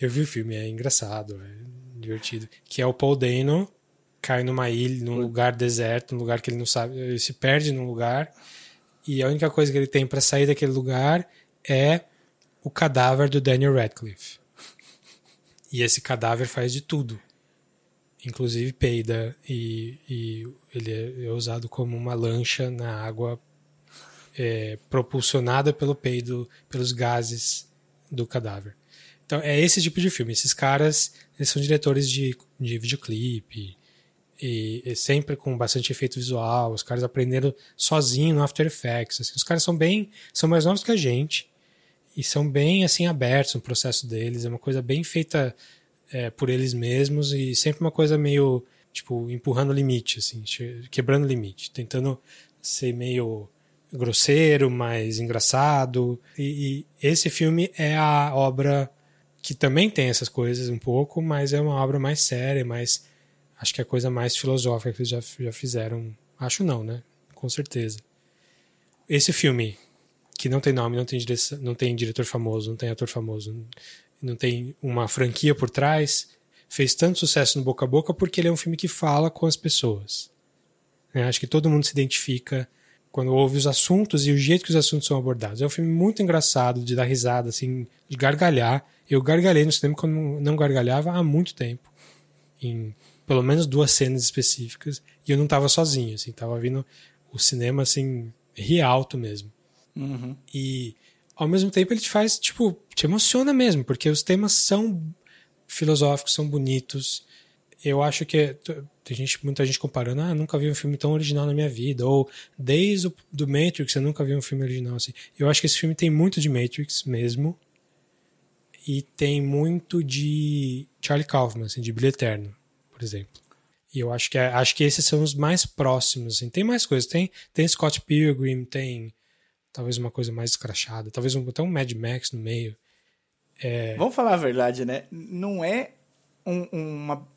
Eu vi o filme, é engraçado, é divertido. Que é o Paul Dano cai numa ilha, num lugar deserto, num lugar que ele não sabe. Ele se perde num lugar. E a única coisa que ele tem pra sair daquele lugar é o cadáver do Daniel Radcliffe. E esse cadáver faz de tudo. Inclusive peida. E, e ele é, é usado como uma lancha na água é, propulsionada pelo peido, pelos gases do cadáver. Então é esse tipo de filme. Esses caras, eles são diretores de, de videoclipe e, e sempre com bastante efeito visual. Os caras aprenderam sozinho no After Effects. assim. Os caras são bem, são mais novos que a gente e são bem assim abertos no processo deles. É uma coisa bem feita é, por eles mesmos e sempre uma coisa meio tipo empurrando limite, assim, quebrando limite, tentando ser meio grosseiro, mas engraçado. E, e esse filme é a obra que também tem essas coisas um pouco, mas é uma obra mais séria, mais acho que é a coisa mais filosófica que eles já, já fizeram. Acho não, né? Com certeza. Esse filme que não tem nome, não tem, direção, não tem diretor famoso, não tem ator famoso, não tem uma franquia por trás, fez tanto sucesso no boca a boca porque ele é um filme que fala com as pessoas. né? acho que todo mundo se identifica quando ouve os assuntos e o jeito que os assuntos são abordados. É um filme muito engraçado, de dar risada, assim, de gargalhar. Eu gargalhei no cinema quando não- gargalhava há muito tempo. Em pelo menos duas cenas específicas. E eu não estava sozinho, assim, tava vindo o cinema, assim, ri alto mesmo. E ao mesmo tempo ele te faz, tipo, te emociona mesmo, porque os temas são filosóficos, são bonitos. Eu acho que t- tem gente, muita gente comparando, ah, nunca vi um filme tão original na minha vida, ou desde o do Matrix eu nunca vi um filme original assim. Eu acho que esse filme tem muito de Matrix mesmo, e tem muito de Charlie Kaufman, assim, de Brilho Eterno, por exemplo. E eu acho que é- acho que esses são os mais próximos. Assim. Tem mais coisas, tem tem Scott Pilgrim, tem talvez uma coisa mais escrachada, talvez um, até um Mad Max no meio. Vamos falar a verdade, né? Não é um- uma,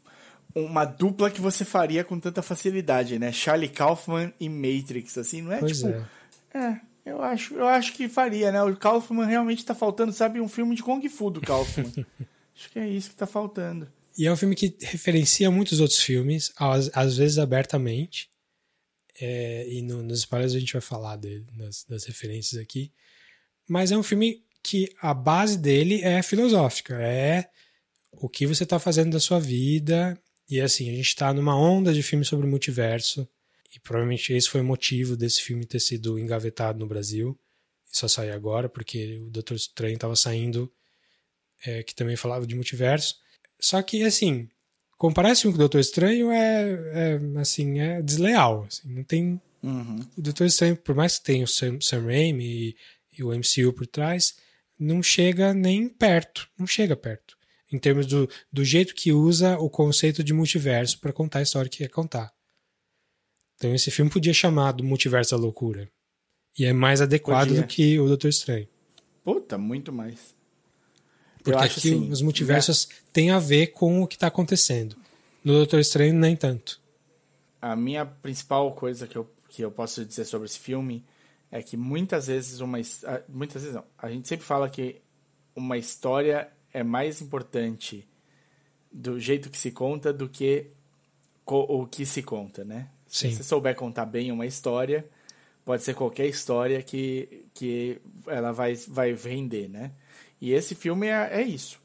uma dupla que você faria com tanta facilidade, né? Charlie Kaufman e Matrix, assim, não é Pois tipo... é. É, eu acho, eu acho que faria, né? O Kaufman realmente tá faltando, sabe, um filme de Kung Fu do Kaufman. [laughs] acho que é isso que tá faltando. E é um filme que referencia muitos outros filmes, às, às vezes abertamente. É, e no- nos spoilers a gente vai falar dele, das, referências aqui. Mas é um filme que a base dele é filosófica. É o que você está fazendo da sua vida. E assim, a gente está numa onda de filmes sobre multiverso. E provavelmente esse foi o motivo desse filme ter sido engavetado no Brasil. E só sair agora, porque o Doutor Estranho estava saindo, é, que também falava de multiverso. Só que, assim, comparar esse filme com o Doutor Estranho é, é, assim, é desleal. assim, não tem... O Doutor Estranho, por mais que tenha o Sam, Sam Raimi e, e o MCU por trás, não chega nem perto. Não chega perto. Em termos do, do jeito que usa o conceito de multiverso para contar a história que quer contar. Então esse filme podia chamar do Multiverso da Loucura. E é mais adequado Podia. do que o Doutor Estranho. Puta, muito mais. Porque aqui assim, os multiversos têm a ver com o que está acontecendo. No Doutor Estranho, nem tanto. A minha principal coisa que eu, que eu posso dizer sobre esse filme é que muitas vezes uma muitas vezes não. A gente sempre fala que uma história é mais importante do jeito que se conta do que o que se conta, né? Sim. Se você souber contar bem uma história, pode ser qualquer história que, que ela vai, vai render, né? E esse filme é, é isso.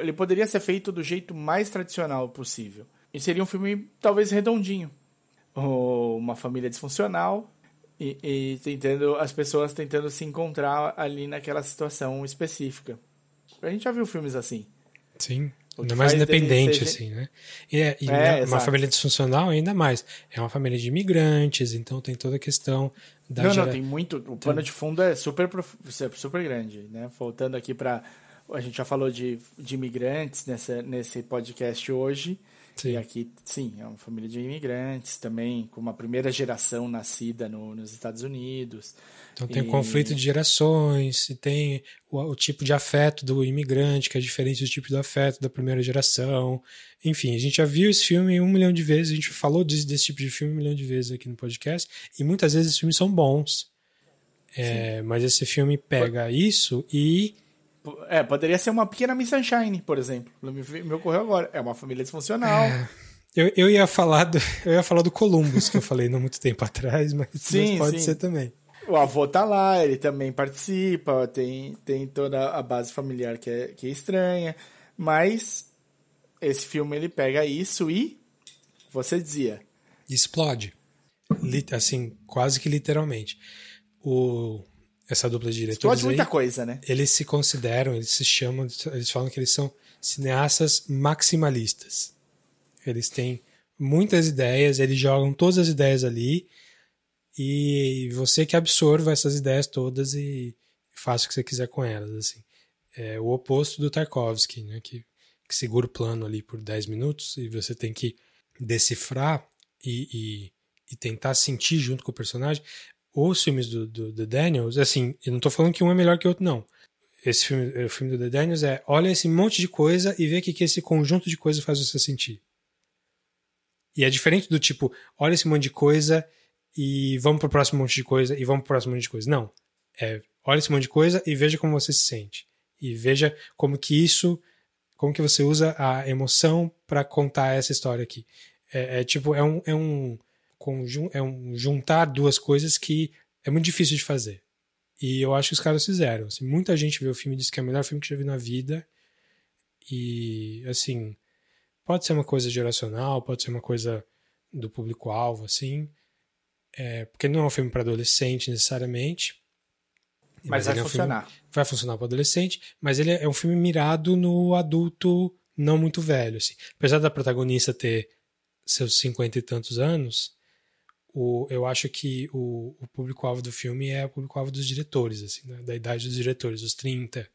Ele poderia ser feito do jeito mais tradicional possível. E seria um filme talvez redondinho. Ou uma família disfuncional e, e tentando as pessoas tentando se encontrar ali naquela situação específica. A gente já viu filmes assim. Sim. Ainda mais independente, assim, né? E, é, e É, uma exato. família disfuncional ainda mais. É uma família de imigrantes, então tem toda a questão da não, gera- não, tem muito. O pano de fundo é super, prof- super grande, né? Voltando aqui para a gente já falou de, de imigrantes nessa, nesse podcast hoje. Sim. E aqui, sim, é uma família de imigrantes também, com uma primeira geração nascida no, nos Estados Unidos. Então tem E- conflito de gerações, e tem o, o tipo de afeto do imigrante, que é diferente do tipo do afeto da primeira geração. Enfim, a gente já viu esse filme um milhão de vezes, a gente falou desse, desse tipo de filme um milhão de vezes aqui no podcast, e muitas vezes esses filmes são bons. É, mas esse filme pega isso e É, poderia ser uma pequena Miss Sunshine, por exemplo. Me, me ocorreu agora. É uma família disfuncional. eu, eu ia falar do [laughs] eu ia falar do Columbus que eu falei não muito tempo atrás, mas, mas Sim, pode sim. ser também. O avô tá lá, ele também participa, tem, tem toda a base familiar que é, que é estranha, mas esse filme ele pega isso e você dizia, explode. Assim, quase que literalmente. O, essa dupla de diretores explode muita aí, coisa, né? eles se consideram, eles se chamam, eles falam que eles são cineastas maximalistas. Eles têm muitas ideias, eles jogam todas as ideias ali e você que absorva essas ideias todas e faça o que você quiser com elas, assim. É o oposto do Tarkovsky, né, que, que segura o plano ali por 10 minutos e você tem que decifrar e, e, e tentar sentir junto com o personagem. Os filmes do, do, do Daniels, assim, eu não tô falando que um é melhor que o outro, não. Esse filme, o filme do The Daniels é olha esse monte de coisa e vê o que, que esse conjunto de coisas faz você sentir. E é diferente do tipo, olha esse monte de coisa e vamos pro próximo monte de coisa e vamos pro próximo monte de coisa. Não. É, olha esse monte de coisa e veja como você se sente. E veja como que isso, como que você usa a emoção para contar essa história aqui. É, é tipo, é um, é um é um juntar duas coisas que é muito difícil de fazer. E eu acho que os caras fizeram. Assim, muita gente vê o filme e diz que é o melhor filme que já vi na vida. E, assim, pode ser uma coisa geracional, pode ser uma coisa do público-alvo, assim. É, porque não é um filme para adolescente necessariamente. Mas, vai ele é um filme- funcionar. vai funcionar para adolescente, mas ele é um filme mirado no adulto não muito velho. Assim. Apesar da protagonista ter seus cinquenta e tantos anos, o, eu acho que o, o público-alvo do filme é o público-alvo dos diretores, assim, né? da idade dos diretores, os 30,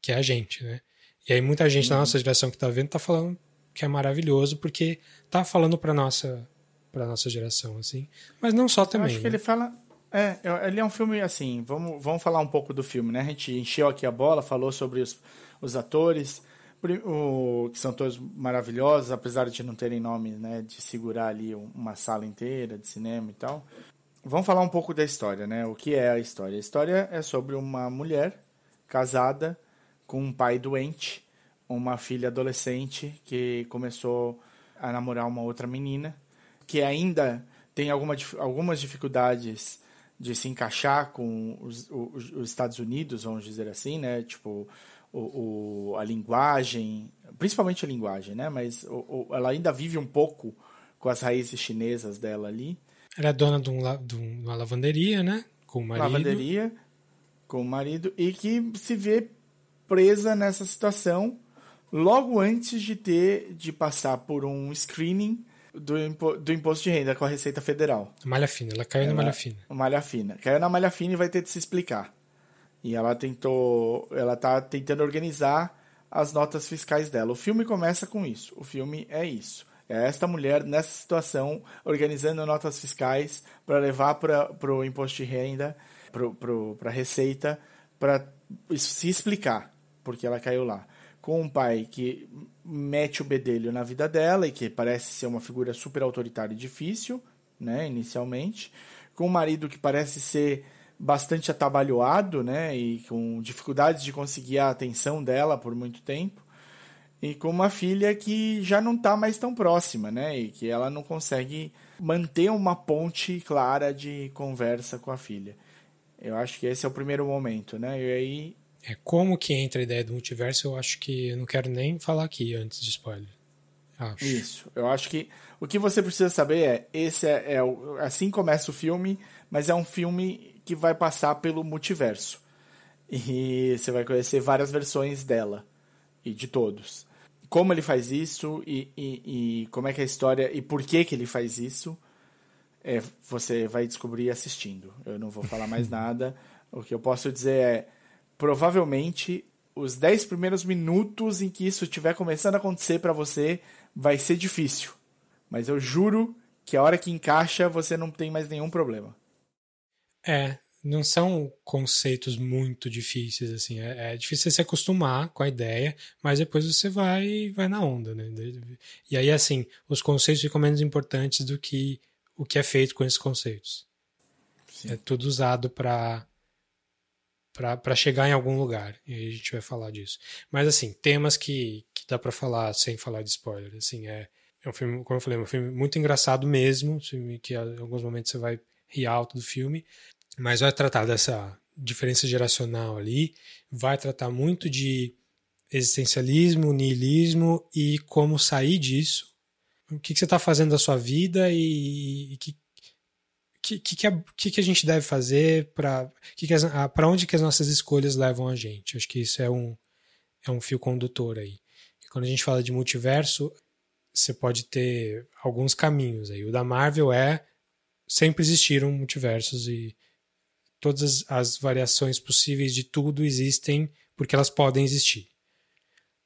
que é a gente, né? E aí muita gente da nossa geração que tá vendo tá falando que é maravilhoso, porque tá falando pra nossa, pra nossa geração, assim. Mas não só Eu também. acho que né? ele fala. É, eu- ele é um filme assim. Vamos, vamos falar um pouco do filme, né? A gente encheu aqui a bola, falou sobre os, os atores, o, que são todos maravilhosos, apesar de não terem nome, né? De segurar ali um- uma sala inteira de cinema e tal. Vamos falar um pouco da história, né? O que é a história? A história é sobre uma mulher casada com um pai doente, uma filha adolescente que começou a namorar uma outra menina, que ainda tem alguma, algumas dificuldades de se encaixar com os, os- os Estados Unidos, vamos dizer assim, né? Tipo, o, o- a linguagem, principalmente a linguagem, né? Mas o- ela ainda vive um pouco com as raízes chinesas dela ali. Ela é dona de, um, de uma lavanderia, né? Com o marido. lavanderia com o marido e que se vê presa nessa situação logo antes de ter de passar por um screening do, impo- do imposto de renda com a Receita Federal. Malha fina, ela caiu na malha fina. Malha fina. Caiu na malha fina e vai ter de se explicar. E ela tentou, ela tá tentando organizar as notas fiscais dela. O filme começa com isso. O filme é isso. É esta mulher nessa situação organizando notas fiscais para levar para o imposto de renda pro, pra Receita para se explicar porque ela caiu lá. Com um pai que mete o bedelho na vida dela e que parece ser uma figura super autoritária e difícil, né, inicialmente. Com um marido que parece ser bastante atabalhoado, né, e com dificuldades de conseguir a atenção dela por muito tempo. E com uma filha que já não está mais tão próxima, né, e que ela não consegue manter uma ponte clara de conversa com a filha. Eu acho que esse é o primeiro momento, né? E aí é como que entra a ideia do multiverso, eu acho que eu não quero nem falar aqui antes de spoiler. Acho. Isso. Eu acho que o que você precisa saber é esse é, é o, assim começa o filme, mas é um filme que vai passar pelo multiverso. E você vai conhecer várias versões dela e de todos. Como ele faz isso e, e, e como é que é a história e por que que ele faz isso, é, você vai descobrir assistindo. Eu não vou falar mais [laughs] nada. O que eu posso dizer é provavelmente os 10 primeiros minutos em que isso estiver começando a acontecer para você vai ser difícil. Mas eu juro que a hora que encaixa você não tem mais nenhum problema. É, não são conceitos muito difíceis assim. É, é difícil se acostumar com a ideia, mas depois você vai vai na onda, né? E aí assim, os conceitos ficam menos importantes do que o que é feito com esses conceitos. Sim. É tudo usado para para chegar em algum lugar. E aí a gente vai falar disso. Mas assim, temas que, que dá para falar sem falar de spoiler. Assim, é, é um filme, como eu falei, é um filme muito engraçado mesmo, filme que em alguns momentos você vai rir alto do filme, mas vai tratar dessa diferença geracional ali, vai tratar muito de existencialismo, niilismo e como sair disso. O que, que você está fazendo da sua vida e, e que, que, que, que, que a gente deve fazer para para onde que as nossas escolhas levam a gente. Acho que isso é um, é um fio condutor aí. E quando a gente fala de multiverso, você pode ter alguns caminhos aí. O da Marvel é sempre existiram multiversos e todas as variações possíveis de tudo existem porque elas podem existir.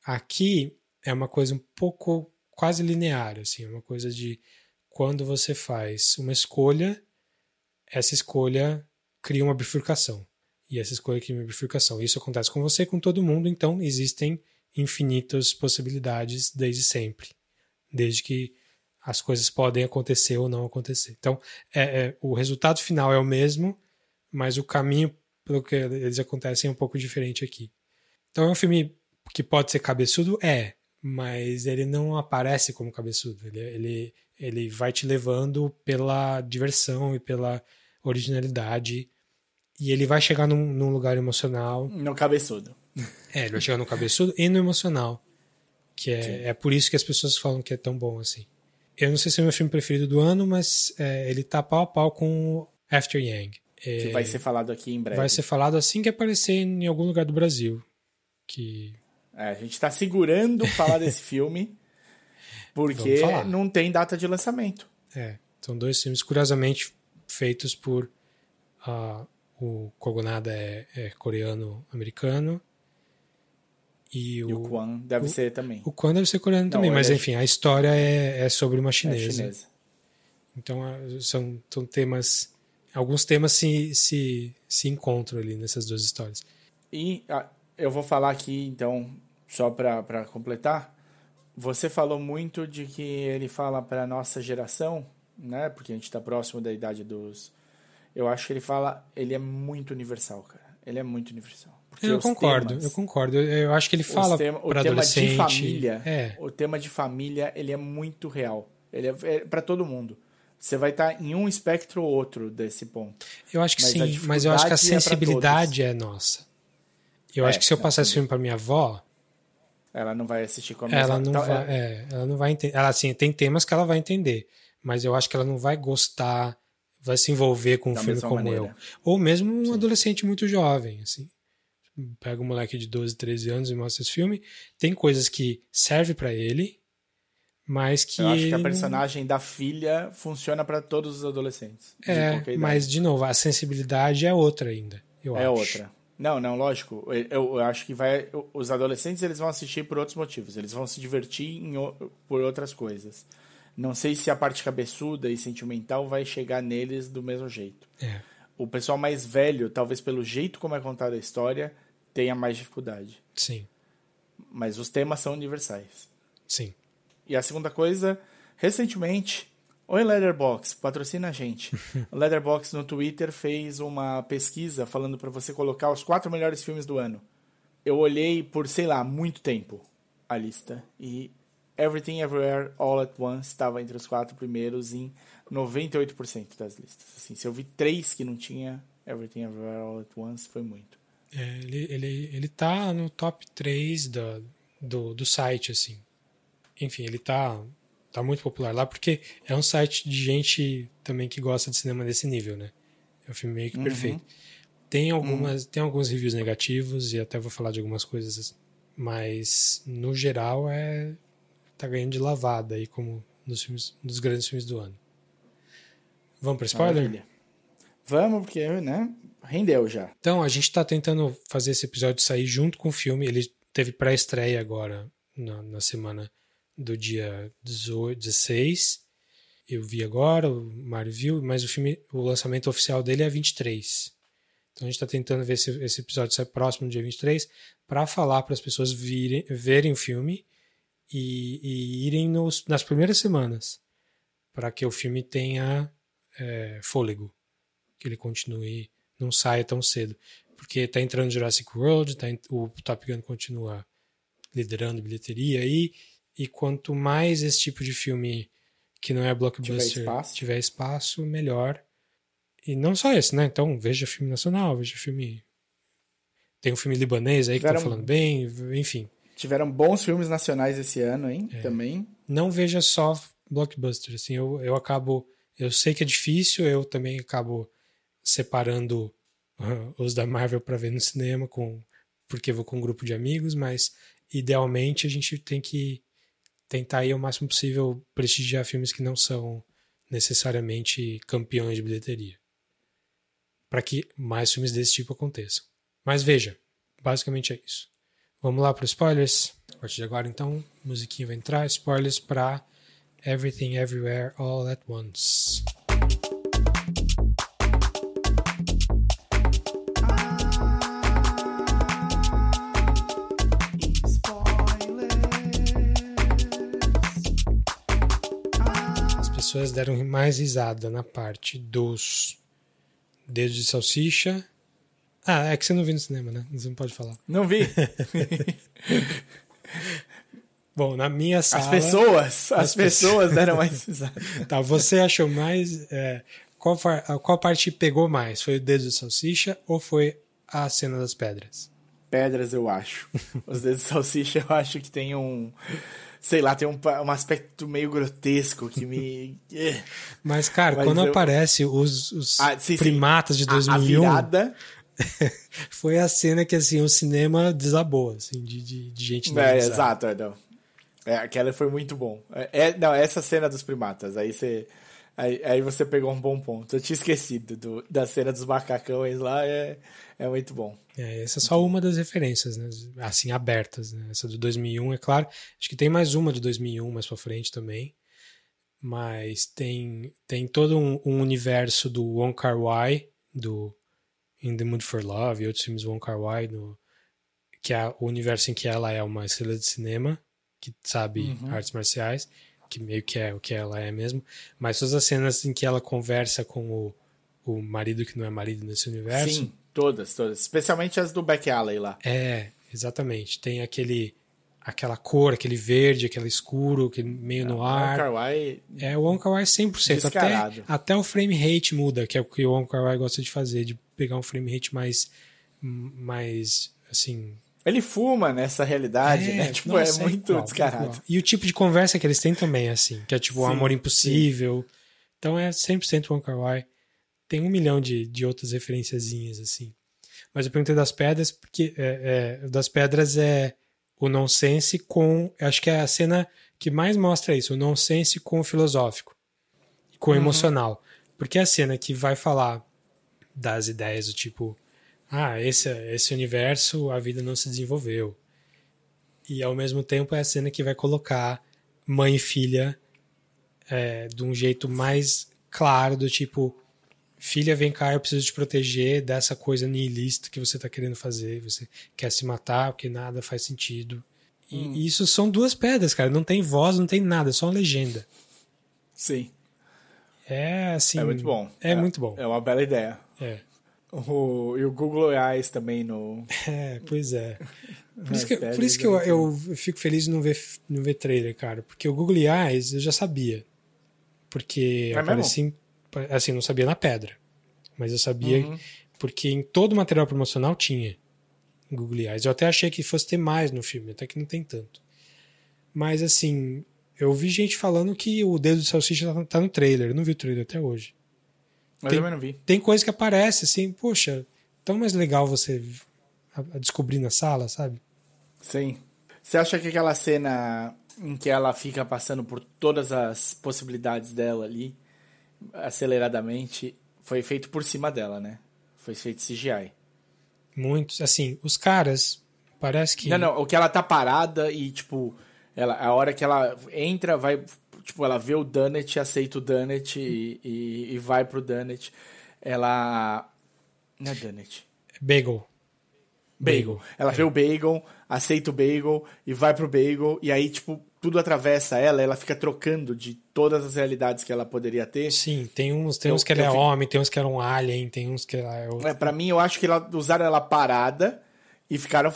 Aqui é uma coisa um pouco quase linear, assim, é uma coisa de quando você faz uma escolha essa escolha cria uma bifurcação. E essa escolha cria uma bifurcação. Isso acontece com você com todo mundo, então existem infinitas possibilidades desde sempre. Desde que as coisas podem acontecer ou não acontecer. Então, é, é, o resultado final é o mesmo, mas o caminho pelo que eles acontecem é um pouco diferente aqui. Então, é um filme que pode ser cabeçudo? É, mas ele não aparece como cabeçudo. Ele, ele, ele vai te levando pela diversão e pela originalidade. E ele vai chegar num, num lugar emocional. No cabeçudo. É, ele vai chegar no cabeçudo e no emocional. Que é, é por isso que as pessoas falam que é tão bom assim. Eu não sei se é o meu filme preferido do ano, mas é, ele tá pau a pau com After Yang. É, que vai ser falado aqui em breve. Vai ser falado assim que aparecer em algum lugar do Brasil. Que... É, a gente está segurando falar desse [laughs] filme porque não tem data de lançamento. É, são dois filmes curiosamente feitos por uh, o Kogonada é, é coreano-americano e o, e o Kwan deve o, ser também. O Kwan deve ser coreano não, também, mas é enfim, a história é, é sobre uma chinesa. É chinesa. Então são, são temas. Alguns temas se, se, se encontram ali nessas duas histórias. E ah, eu vou falar aqui, então, só para completar. Você falou muito de que ele fala para nossa geração, né? Porque a gente está próximo da idade dos. Eu acho que ele fala. Ele é muito universal, cara. Ele é muito universal. eu concordo, temas, eu concordo. Eu acho que ele fala para adolescente. O tema de família, é. o tema de família, ele é muito real. Ele é, é para todo mundo. Você vai estar em um espectro ou outro desse ponto. Eu acho que mas sim, mas eu acho que a sensibilidade é, é nossa. Eu é, acho que se eu passar esse filme para minha avó, ela não vai assistir com a mesma... Ela não então, vai, é, é, ela não vai entender. Ela, assim, tem temas que ela vai entender, mas eu acho que ela não vai gostar, vai se envolver com um filme como maneira. eu. Ou mesmo um Sim. adolescente muito jovem, assim. Pega um moleque de 12, 13 anos e mostra esse filme. Tem coisas que servem para ele, mas que. Eu acho que a personagem da filha funciona para todos os adolescentes. É, de mas de novo, a sensibilidade é outra ainda. Eu é acho. outra. Não, não, lógico. Eu, eu, acho que vai. Os adolescentes eles vão assistir por outros motivos. Eles vão se divertir em, por outras coisas. Não sei se a parte cabeçuda e sentimental vai chegar neles do mesmo jeito. É. o pessoal mais velho, talvez pelo jeito como é contada a história, tenha mais dificuldade. Sim, Mas os temas são universais. sim. E a segunda coisa, recentemente, oi Leatherbox, patrocina a gente. o [laughs] Leatherbox no Twitter fez uma pesquisa falando para você colocar os quatro melhores filmes do ano. Eu olhei por, sei lá, muito tempo a lista e Everything Everywhere All at Once estava entre os quatro primeiros em 98% das listas. Assim, se eu vi três que não tinha Everything Everywhere All at Once, foi muito. É, ele, ele, ele tá no top 3 do, do, do site, assim. Enfim, ele tá, tá muito popular lá porque é um site de gente também que gosta de cinema desse nível, né? É um filme meio que perfeito. Tem, algumas, tem alguns reviews negativos e até vou falar de algumas coisas, mas no geral é tá ganhando de lavada aí como nos filmes, nos grandes filmes do ano. Vamos para spoiler? Maravilha. Vamos, porque, né? Rendeu já. Então, a gente está tentando fazer esse episódio sair junto com o filme. Ele teve pré-estreia agora, na, na semana do dia 18, 16. Eu vi agora, o Mário viu, mas o filme, o lançamento oficial dele é 23. Então a gente está tentando ver se esse episódio sai próximo do dia 23 para falar para as pessoas virem, verem o filme e, e irem nos, nas primeiras semanas para que o filme tenha é, fôlego, que ele continue, não saia tão cedo. Porque tá entrando Jurassic World, tá, o Top Gun continua liderando bilheteria aí, e quanto mais esse tipo de filme que não é blockbuster espaço. tiver espaço, melhor. E não só esse, né? Então veja filme nacional, veja filme. Tem um filme libanês aí que Tiveram- tá falando bem, enfim. Tiveram bons filmes nacionais esse ano, hein? É. Também. não veja só blockbuster. Assim, eu, eu acabo. Eu sei que é difícil, eu também acabo separando [laughs] os da Marvel para ver no cinema, com, porque vou com um grupo de amigos, mas idealmente a gente tem que tentar ir ao máximo possível prestigiar filmes que não são necessariamente campeões de bilheteria. Para que mais filmes desse tipo aconteçam. Mas veja, basicamente é isso. Vamos lá para os spoilers? A partir de agora, então, musiquinha vai entrar. Spoilers para Everything Everywhere All at Once. Pessoas deram mais risada na parte dos dedos de salsicha. Ah, é que você não viu no cinema, né? Você não pode falar. Não vi. [laughs] Bom, na minha sala. As pessoas, as, as pessoas deram mais [laughs] risada. Tá, você achou mais. é, qual, qual parte pegou mais? Foi o dedo de salsicha ou foi a cena das pedras? Pedras, eu acho. Os dedos de salsicha, eu acho que tem um. Sei lá, tem um, um aspecto meio grotesco que me. [laughs] Eh. Mas, cara, Mas quando eu- aparece os, os Ah, sim, sim. primatas de A- A 2001, virada. [laughs] foi a cena que assim, o cinema desabou, assim, de, de, de gente É, exato, é, não. É, aquela foi muito bom. É, é- não, essa cena dos primatas, aí você. Aí, aí você pegou um bom ponto. Eu tinha esquecido do- da cena dos macacões lá, é, é muito bom. É, essa é só uma das referências, né? Assim, abertas, né? Essa do 2001, é claro. Acho que tem mais uma de 2001 mais pra frente também. Mas tem, tem todo um, um universo do Wong Kar Wai, do In the Mood for Love e outros filmes Wong Kar Wai, no, que é o universo em que ela é uma estrela de cinema, que sabe artes marciais, que meio que é o que ela é mesmo. Mas todas as cenas em que ela conversa com o, o marido que não é marido nesse universo... Sim, todas, todas. Especialmente as do Back Alley lá. É, exatamente. Tem aquele aquela cor, aquele verde, aquele escuro, aquele meio no O ar. Kar-wai, É o Wong Kar Wai 100%. Até, Descarado. até o frame rate muda, que é o que o Wong Kar Wai gosta de fazer, de pegar um frame rate mais mais assim, ele fuma nessa realidade, né? Tipo, nossa, é muito descarado. E o tipo de conversa que eles têm também é assim, que é tipo o Sim, amor impossível. Então é 100% Wong Kar Wai. Tem um milhão de, de outras referenciazinhas assim. Mas eu perguntei das pedras porque é, é, das pedras é o nonsense com, acho que é a cena que mais mostra isso, o nonsense com o filosófico, com o emocional. Porque é a cena que vai falar das ideias do tipo, ah, esse, esse universo a vida não se desenvolveu. E ao mesmo tempo é a cena que vai colocar mãe e filha é, de um jeito mais claro, do tipo, filha, vem cá, eu preciso te proteger dessa coisa nihilista que você tá querendo fazer. Você quer se matar porque nada faz sentido. E Hum. isso são duas pedras, cara. Não tem voz, não tem nada, é só uma legenda. Sim. É assim. É muito bom. É, muito bom. É uma bela ideia. É. O, e o Google Eyes também no. [laughs] É, pois é. Por isso que, por isso que eu, eu fico feliz de não ver, não ver trailer, cara. Porque o Google Eyes eu já sabia. Porque É aparecia assim, não sabia na pedra. Mas eu sabia Uhum. porque em todo o material promocional tinha Google Eyes. Eu até achei que fosse ter mais no filme, até que não tem tanto. Mas assim, eu vi gente falando que o dedo de salsicha tá- tá no trailer. Eu não vi o trailer até hoje. Mas Tem- eu não vi. Tem coisa que aparece assim, poxa, tão mais legal você descobrir na sala, sabe? Sim. Você acha que aquela cena em que ela fica passando por todas as possibilidades dela ali, aceleradamente, foi feito por cima dela, né? Foi feito CGI. Muitos, assim, os caras, parece que. Não, não, o que ela tá parada e, tipo, ela, a hora que ela entra, vai. Tipo, ela vê o Dunnett, aceita o Dunnett e, e, e vai pro Dunnett. Ela. Não é Dunnett. Bagel. Bagel. Ela vê o Bagel, aceita o Bagel e vai pro Bagel. E aí, tipo, tudo atravessa ela. Ela fica trocando de todas as realidades que ela poderia ter. Sim, tem uns, tem Eu- uns que ela é vi- homem, tem uns que eram alien, tem uns que ela é. É, pra mim, eu acho que ela, usaram ela parada e ficaram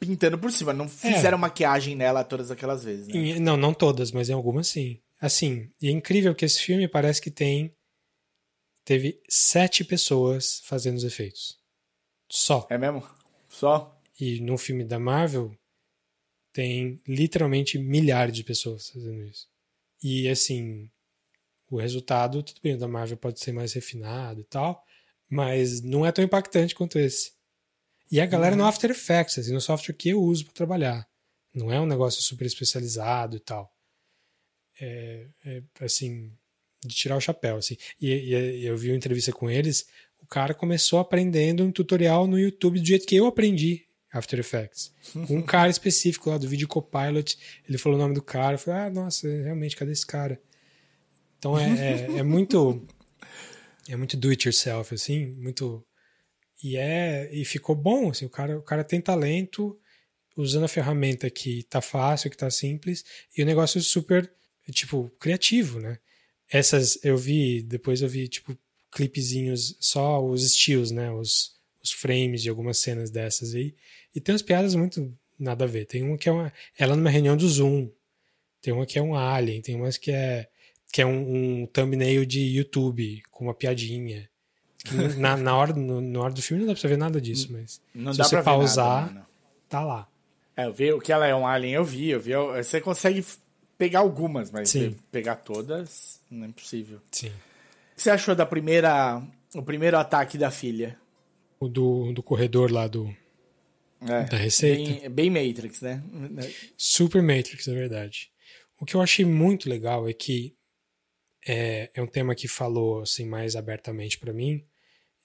pintando por cima. Não fizeram maquiagem nela todas aquelas vezes, né? Não, não todas, mas em algumas sim. Assim, e é incrível que esse filme parece que tem. Teve sete pessoas fazendo os efeitos. Só. É mesmo? Só? E no filme da Marvel tem literalmente milhares de pessoas fazendo isso. E assim, o resultado, tudo bem, o da Marvel pode ser mais refinado e tal, mas não é tão impactante quanto esse. E a galera no After Effects, assim, no software que eu uso para trabalhar. Não é um negócio super especializado e tal. É, é, assim, de tirar o chapéu, assim. E, e eu vi uma entrevista com eles, o cara começou aprendendo um tutorial no YouTube do jeito que eu aprendi After Effects. Um cara específico lá do vídeo Copilot, ele falou o nome do cara, eu falei, ah, nossa, realmente, cadê esse cara? Então é, é, é muito é muito do it yourself, assim, muito e é e ficou bom, assim, o cara, o cara tem talento usando a ferramenta que tá fácil, que tá simples, e o negócio é super, tipo, criativo, né? Essas eu vi, depois eu vi, tipo, clipezinhos, só os estilos, né? Os, os frames de algumas cenas dessas aí. E tem umas piadas muito nada a ver. Tem uma que é uma. Ela numa reunião do Zoom. Tem uma que é um alien, tem umas que é. que é um, um thumbnail de YouTube com uma piadinha. [laughs] Na, na, hora, no, na hora do filme não dá pra você ver nada disso, mas. Não se dá você pausar, nada, mano. tá lá. É, eu vi o que ela é um alien, eu vi, eu vi. eu- Você consegue pegar algumas, mas Sim. pegar todas, não é impossível. Sim. O que você achou da primeira. O primeiro ataque da filha? O do, do corredor lá do. É, Da receita? Bem, bem Matrix, né? Super Matrix, é verdade. O que eu achei muito legal é que é, é um tema que falou assim mais abertamente para mim,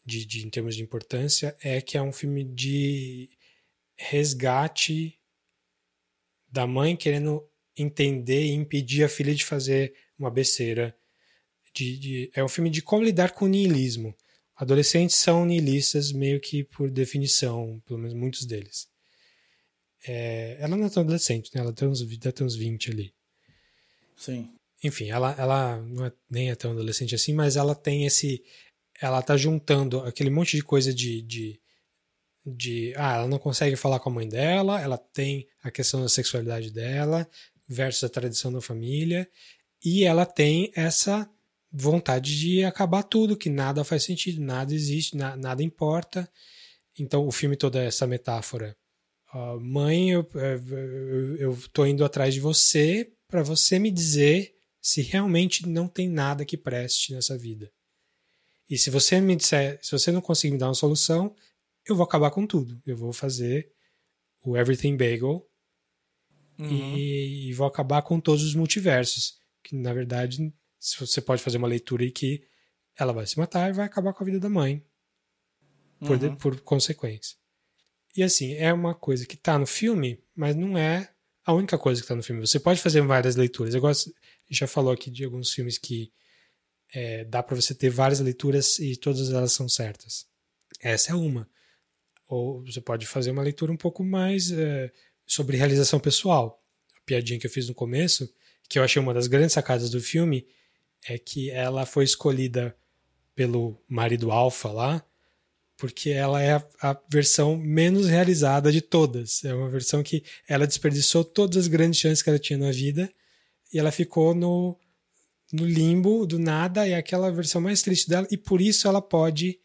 de, de, em termos de importância, é que é um filme de resgate da mãe querendo entender e impedir a filha de fazer uma besteira. De, de- é um filme de como lidar com o niilismo. Adolescentes são niilistas meio que por definição, pelo menos muitos deles. É, ela não é tão adolescente, né? Ela tem uns, deve ter uns 20 ali. Sim. Enfim, ela, ela não é, nem é tão adolescente assim, mas ela tem esse. Ela tá juntando aquele monte de coisa de, de, de. Ah, ela não consegue falar com a mãe dela, ela tem a questão da sexualidade dela, versus a tradição da família, e ela tem essa vontade de acabar tudo, que nada faz sentido, nada existe, na- nada importa. Então o filme toda é essa metáfora. Ah, mãe, eu, eu, eu tô indo atrás de você para você me dizer se realmente não tem nada que preste nessa vida. E se você me disser, se você não conseguir me dar uma solução, eu vou acabar com tudo. Eu vou fazer o Everything Bagel e, e vou acabar com todos os multiversos. Que na verdade, se você pode fazer uma leitura aí que ela vai se matar e vai acabar com a vida da mãe. Por, de- por consequência. E assim, é uma coisa que tá no filme, mas não é a única coisa que tá no filme. Você pode fazer várias leituras. Eu gosto, já falou aqui de alguns filmes que é, dá para você ter várias leituras e todas elas são certas. Essa é uma. Ou você pode fazer uma leitura um pouco mais é, sobre realização pessoal. A piadinha que eu fiz no começo, que eu achei uma das grandes sacadas do filme, é que ela foi escolhida pelo marido alfa lá, porque ela é a, a, versão menos realizada de todas. É uma versão que ela desperdiçou todas as grandes chances que ela tinha na vida e ela ficou no, no limbo do nada, é aquela versão mais triste dela, e por isso ela pode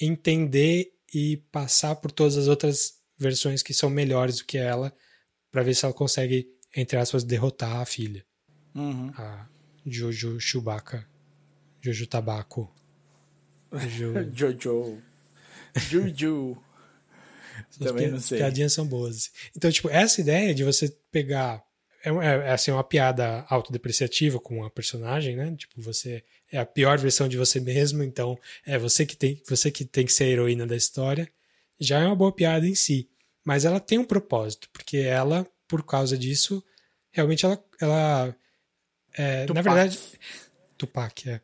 entender e passar por todas as outras versões que são melhores do que ela, para ver se ela consegue, entre aspas, derrotar a filha. Uhum. A Jojo Chewbacca. Jojo Tabaco. Jo... [laughs] Jojo. Juju. Também não sei. Piadinhas são boas. Então, tipo, essa ideia de você pegar é, é, é, assim, uma piada autodepreciativa com a personagem, né? Tipo, você é a pior versão de você mesmo, então é você que tem, você que, tem que ser a heroína da história. Já é uma boa piada em si. Mas ela tem um propósito, porque ela, por causa disso, realmente ela. ela é, na verdade. Tupac, é.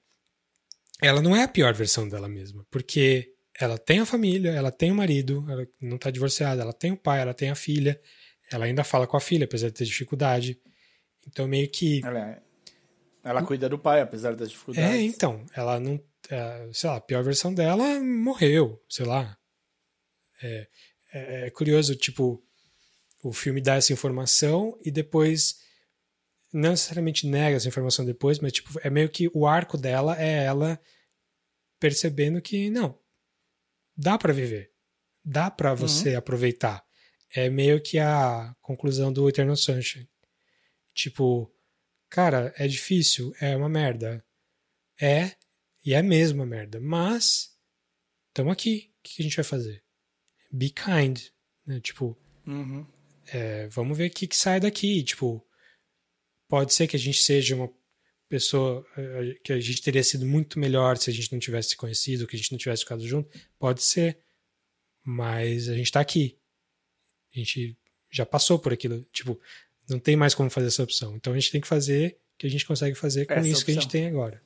Ela não é a pior versão dela mesma, porque ela tem a família, ela tem o marido, ela não está divorciada, ela tem o pai, ela tem a filha, ela ainda fala com a filha, apesar de ter dificuldade. Então, meio que. Ela, é, ela cuida do pai, apesar das dificuldades. É, então. Ela não. É, sei lá, a pior versão dela morreu, sei lá. É, é, é curioso, tipo, o filme dá essa informação e depois. Não necessariamente nega essa informação depois, mas tipo, é meio que o arco dela é ela percebendo que não, dá para viver, dá para você uhum. aproveitar é meio que a conclusão do Eternal Sunshine. Tipo, cara, é difícil, é uma merda. É, e é mesmo uma merda. Mas, estamos aqui. O que a gente vai fazer? Be kind. Né? Tipo, uhum. é, vamos ver o que, que sai daqui. Tipo, pode ser que a gente seja uma pessoa é, que a gente teria sido muito melhor se a gente não tivesse se conhecido, que a gente não tivesse ficado junto. Pode ser. Mas a gente está aqui. A gente já passou por aquilo. Tipo, não tem mais como fazer essa opção. Então a gente tem que fazer o que a gente consegue fazer com essa isso opção. que a gente tem agora.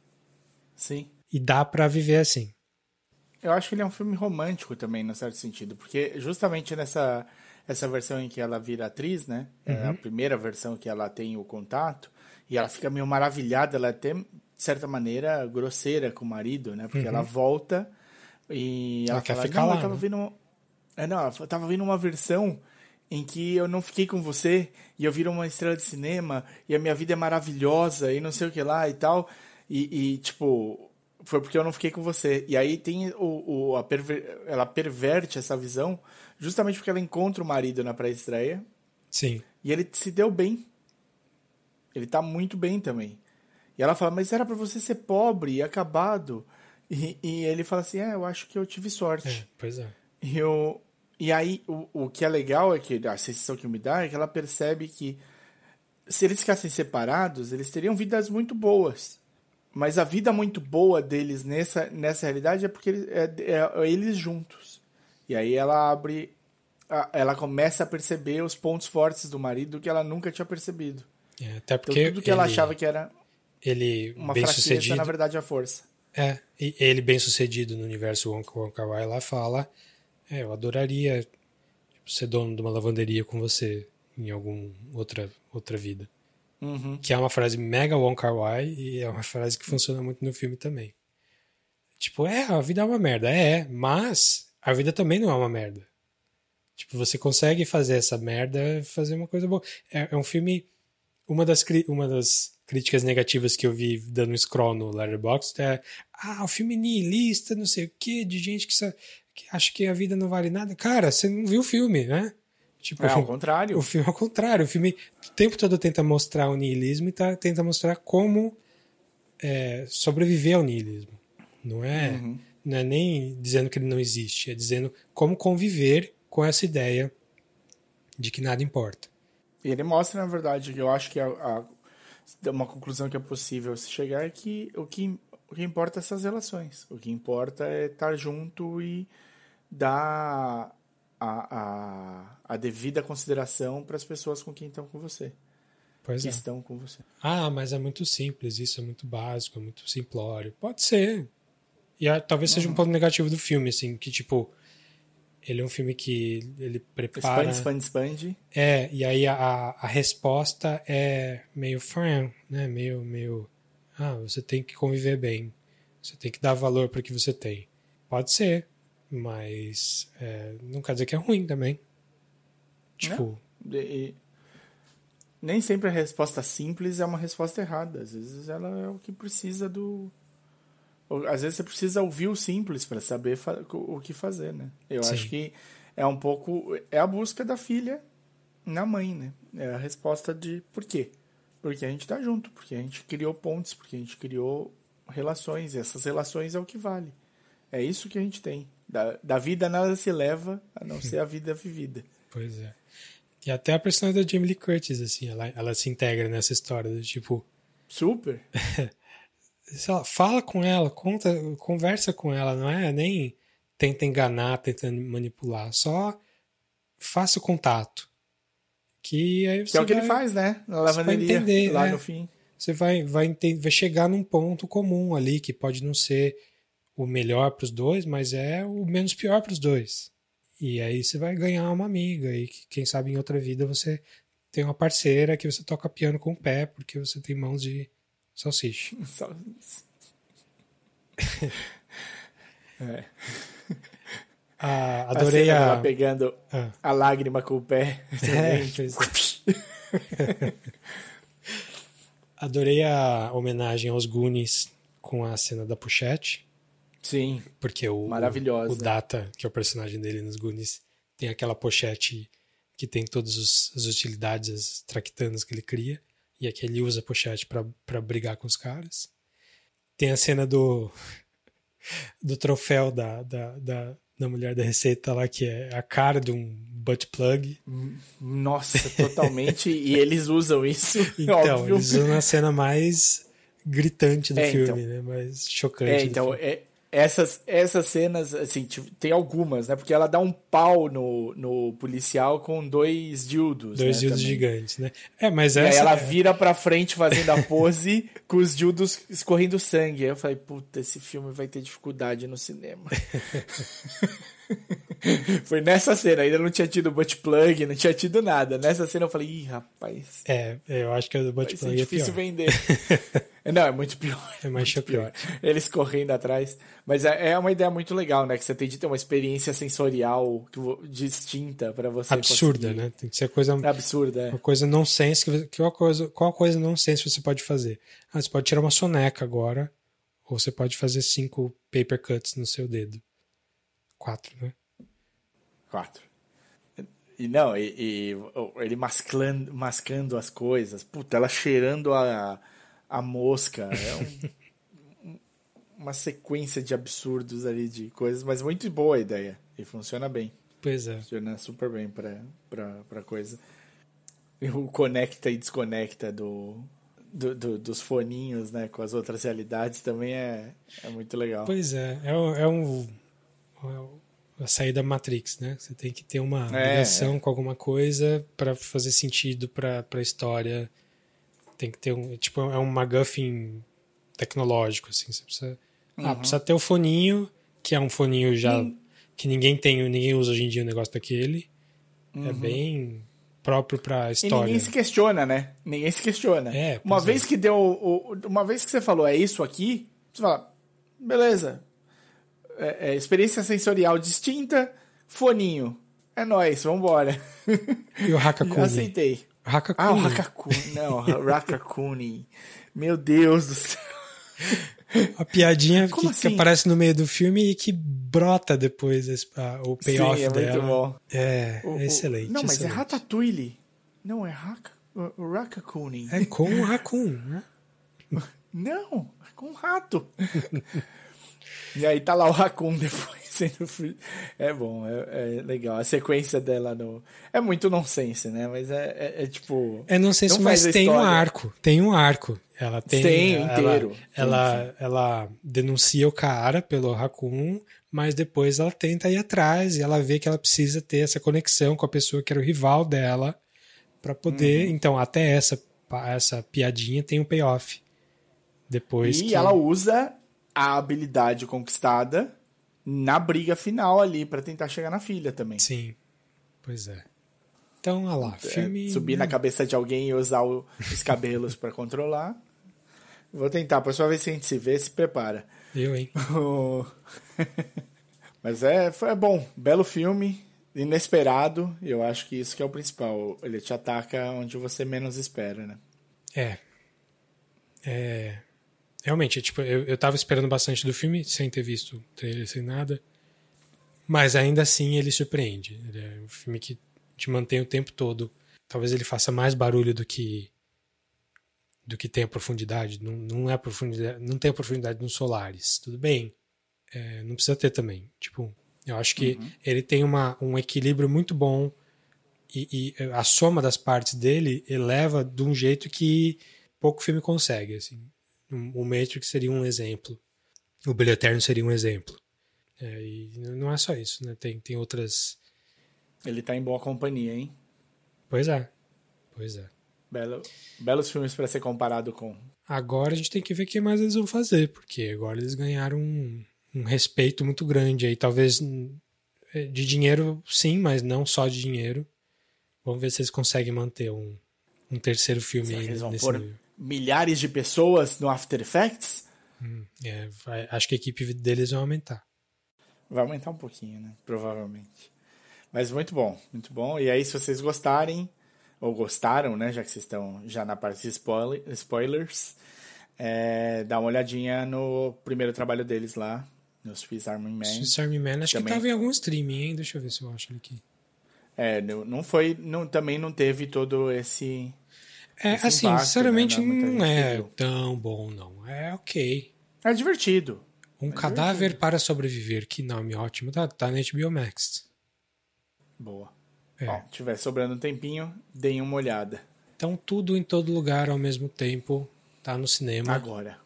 Sim. E dá para viver assim. Eu acho que ele é um filme romântico também, no certo sentido, porque justamente nessa essa versão em que ela vira atriz, né? Uhum. É a uhum. primeira versão que ela tem o contato e ela fica meio maravilhada, ela é até de certa maneira grosseira com o marido, né? Porque uhum. ela volta e ela, ela quer fala, ficar lá, eu tava né? vendo é, não, eu tava vendo uma versão em que eu não fiquei com você e eu viro uma estrela de cinema e a minha vida é maravilhosa e não sei o que lá e tal. E, e tipo, foi porque eu não fiquei com você. E aí tem o, o a perver, ela perverte essa visão justamente porque ela encontra o marido na pré-estreia. Sim. E ele se deu bem. Ele tá muito bem também. E ela fala, mas era para você ser pobre e acabado. E, e ele fala assim, é, eu acho que eu tive sorte. É, pois é. E eu, e aí, o, o que é legal é que a sensação que me dá é que ela percebe que se eles ficassem separados, eles teriam vidas muito boas. Mas a vida muito boa deles nessa, nessa realidade é porque eles, é, é, é eles juntos. E aí ela abre. Ela começa a perceber os pontos fortes do marido que ela nunca tinha percebido. É, até porque então, tudo que ele, ela achava que era ele uma bem fraqueza, sucedido, na verdade, é a força. É, e ele bem sucedido no universo Wong Kar Wai lá fala é, eu adoraria ser dono de uma lavanderia com você em alguma outra, outra vida. Uhum. Que é uma frase mega Wong Kar Wai e é uma frase que funciona muito no filme também. Tipo, é, a vida é uma merda. É, mas a vida também não é uma merda. Tipo, você consegue fazer essa merda fazer uma coisa boa. É, é um filme... Uma das, uma das críticas negativas que eu vi dando scroll no Letterboxd é ah, o filme nihilista, não sei o que, de gente que, que acha que a vida não vale nada. Cara, você não viu o filme, né? Tipo, é ao contrário. O filme é ao contrário. O filme o tempo todo tenta mostrar o niilismo e tá, tenta mostrar como é, sobreviver ao niilismo. Não é, uhum. não é nem dizendo que ele não existe, é dizendo como conviver com essa ideia de que nada importa. E ele mostra, na verdade, que eu acho que a, a, uma conclusão que é possível se chegar é que o que o que importa é essas relações. O que importa é estar junto e dar a, a, a devida consideração para as pessoas com quem estão com você. Pois que é. estão com você. Ah, mas é muito simples, isso é muito básico, é muito simplório. Pode ser. E ah, talvez seja Uhum. um ponto negativo do filme, assim, que tipo. Ele é um filme que ele prepara. Expande, expande, expande. É, e aí a, a resposta é meio fran, né? Meio, meio. Ah, você tem que conviver bem. Você tem que dar valor para o que você tem. Pode ser, mas é, não quer dizer que é ruim também. Tipo, E- e nem sempre a resposta simples é uma resposta errada. Às vezes ela é o que precisa do. Às vezes você precisa ouvir o simples para saber o que fazer, né? Eu Sim. acho que é um pouco. É a busca da filha na mãe, né? É a resposta de por quê? Porque a gente tá junto, porque a gente criou pontes, porque a gente criou relações, e essas relações é o que vale. É isso que a gente tem. Da, da vida nada se leva a não ser a vida vivida. [laughs] pois é. E até a personagem da Jamie Lee Curtis, assim, ela, ela se integra nessa história. do Tipo, Super. [laughs] fala com ela, conta, conversa com ela, não é nem tenta enganar, tenta manipular, só faça o contato. Que aí você Que é o que vai, ele faz, né? Na você vai lavanderia, entender, lá é. no fim. Você vai, vai, vai chegar num ponto comum ali, que pode não ser o melhor para os dois, mas é o menos pior para os dois. E aí você vai ganhar uma amiga, e que, quem sabe em outra vida você tem uma parceira que você toca piano com o pé, porque você tem mãos de salsicha. [laughs] [laughs] É. Ah, A adorei a. dela pegando Ah. a lágrima com o pé. [laughs] É, pois é. Adorei a homenagem aos Goonies com a cena da pochete, Sim, porque o, Maravilhosa. o Data, que é o personagem dele nos Goonies, tem aquela pochete que tem todas as utilidades, as traquitanas que ele cria, e aqui ele usa a pochete pra pra brigar com os caras. Tem a cena do, [laughs] do troféu da, da, da, da mulher da receita lá, que é a cara de um butt plug. nossa, totalmente. e eles usam isso, [laughs] Então, óbvio. eles usam a cena mais gritante do É, filme, então. né? Mais chocante. É, então, é, essas, essas cenas, assim, tem algumas, né? Porque ela dá um pau no, no policial com dois dildos. Dois né, dildos também. gigantes, né? É, mas E aí essa. ela vira pra frente fazendo a pose [laughs] com os dildos escorrendo sangue. Aí eu falei, puta, esse filme vai ter dificuldade no cinema. [laughs] [laughs] Foi nessa cena, ainda não tinha tido butt plug, não tinha tido nada. Nessa cena eu falei, ih, rapaz, É, eu acho que vai butt plug é difícil vender. [laughs] não, é muito pior. É mais muito pior. Eles correndo atrás. Mas é, é uma ideia muito legal, né? Que você tem de ter uma experiência sensorial que distinta pra você Absurda, conseguir- né? Tem que ser coisa. Absurda, é. Uma coisa nonsense. Que, você- que qual coisa, qual coisa nonsense você pode fazer? Ah, você pode tirar uma soneca agora, ou você pode fazer cinco paper cuts no seu dedo. Quatro, né? Quatro. E não, e, e ele mascando, mascando as coisas. Puta, ela cheirando a, a mosca. É [laughs] um- uma sequência de absurdos ali de coisas, mas muito boa a ideia. E funciona bem. Pois é. Funciona super bem pra, pra, pra coisa. E o conecta e desconecta do, do, do- dos foninhos, né? Com as outras realidades também é, é muito legal. Pois é. É, um- é um. É a saída Matrix, né? Você tem que ter uma É, ligação com alguma coisa para fazer sentido para a história. Tem que ter um. Tipo, é um MacGuffin tecnológico, assim. Você precisa. Uhum. Ah, precisa ter o foninho, que é um foninho já. Nin- que ninguém tem, ninguém usa hoje em dia o negócio daquele. Uhum. É bem próprio pra E história. ninguém se questiona, né? Ninguém se questiona. É, uma pois vez é. que deu. o- Uma vez que você falou, é isso aqui, você fala, beleza. É, é experiência sensorial distinta, foninho. É nóis, vambora. E o Hakakuni? [laughs] Aceitei. Hakakuni. Ah, o Hakakuni. Não, o Hakakuni. Meu Deus do céu. A piadinha que, Como que assim? aparece no meio do filme e que brota depois esse- o payoff Sim, é dela. muito bom. É, O- é o- excelente. Não, mas excelente. é Ratatouille. Não, é Haka, o o. É com o Raccoon, né? [laughs] Não, é com um rato. [laughs] e aí tá lá o Raccoon [laughs] depois sendo. fri- É bom, é, é legal. A sequência dela no. É muito nonsense, né? Mas é, é- é tipo. É, não sei se, Não mas tem um arco. Tem um arco. Ela tem. Tem, ela, inteiro. Ela, ela denuncia o cara pelo Raccoon, mas depois ela tenta ir atrás e ela vê que ela precisa ter essa conexão com a pessoa que era o rival dela para poder. Uhum. Então, até essa essa piadinha tem um payoff. Depois e que... ela usa a habilidade conquistada na briga final ali pra tentar chegar na filha também. Sim, pois é. Então, olha lá, É, filme... subir na cabeça de alguém e usar o- os cabelos pra controlar. Vou tentar, a próxima vez que a gente se vê, se prepara. Eu, hein? [laughs] Mas é, foi é bom, belo filme, inesperado, e eu acho que isso que é o principal. Ele te ataca onde você menos espera, né? É. É. Realmente, tipo, eu, eu tava esperando bastante do filme, sem ter visto trailer, sem nada. Mas ainda assim ele surpreende. Ele é um filme que te mantém o tempo todo. Talvez ele faça mais barulho do que do que tem a profundidade. Não, não é profundidade, não tem a profundidade nos Solares. Tudo bem. É, não precisa ter também. Tipo, eu acho que ele tem uma, um equilíbrio muito bom e, e a soma das partes dele eleva de um jeito que pouco filme consegue. Assim. O Matrix seria um exemplo. O Brilho Eterno seria um exemplo. É, e não é só isso, né? Tem, tem outras. Ele tá em boa companhia, hein? Pois é. Pois é. Belo, belos filmes pra ser comparado com. Agora a gente tem que ver o que mais eles vão fazer, porque agora eles ganharam um, um respeito muito grande aí. Talvez hum, de dinheiro, sim, mas não só de dinheiro. Vamos ver se eles conseguem manter um, um terceiro filme Será aí que eles vão nesse pôr nível. Milhares de pessoas no After Effects? É, vai- acho que a equipe deles vai aumentar. Vai aumentar um pouquinho, né? Provavelmente. Mas muito bom, muito bom. E aí, se vocês gostarem, ou gostaram, né? Já que vocês estão já na parte de spoiler, spoilers, é, dá uma olhadinha no primeiro trabalho deles lá, no Swiss Army Man. Swiss Army Man, acho Também. que tava em algum streaming, hein? Deixa eu ver se eu acho ele aqui. É, não não foi, não, também não teve todo esse. É, Esse assim, impacto, sinceramente, né? Não é viu. tão bom, não. É ok. É divertido. Um cadáver para sobreviver, que nome ótimo, tá, tá na HBO Max. Boa. É. Bom, tiver sobrando um tempinho, deem uma olhada. Então, tudo em todo lugar ao mesmo tempo tá no cinema. Agora.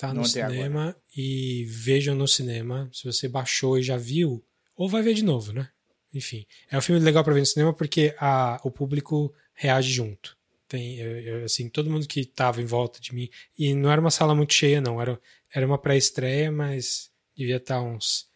Tá no Não tem cinema e vejam no cinema. Se você baixou e já viu, ou vai ver de novo, né? Enfim, é um filme legal pra ver no cinema porque a, o público reage junto. Tem, assim, todo mundo que tava em volta de mim. E não era uma sala muito cheia, não. Era, era uma pré-estreia, mas devia estar uns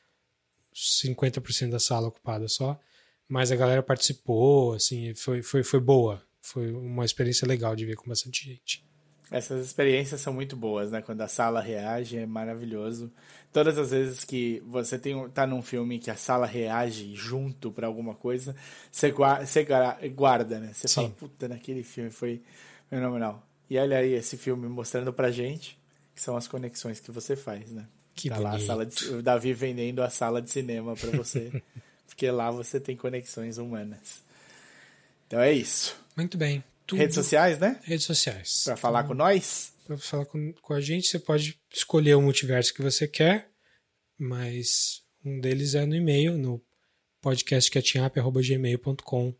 50% da sala ocupada só. Mas a galera participou, assim, foi, foi, foi boa. Foi uma experiência legal de ver com bastante gente. Essas experiências são muito boas, né? Quando a sala reage, é maravilhoso. Todas as vezes que você tem, tá num filme que a sala reage junto pra alguma coisa, você guarda, você guarda né? Você Sim. fala, puta, naquele filme foi fenomenal. E olha aí esse filme mostrando pra gente que são as conexões que você faz, né? Que tá lá a sala de, o Davi vendendo a sala de cinema pra você, [laughs] porque lá você tem conexões humanas. Então é isso. Muito bem. Tudo- Redes sociais, né? Redes sociais. Pra falar com nós. Para falar com, com a gente, você pode escolher o multiverso que você quer, mas um deles é no e-mail, no podcastcatchingup.gmail.com.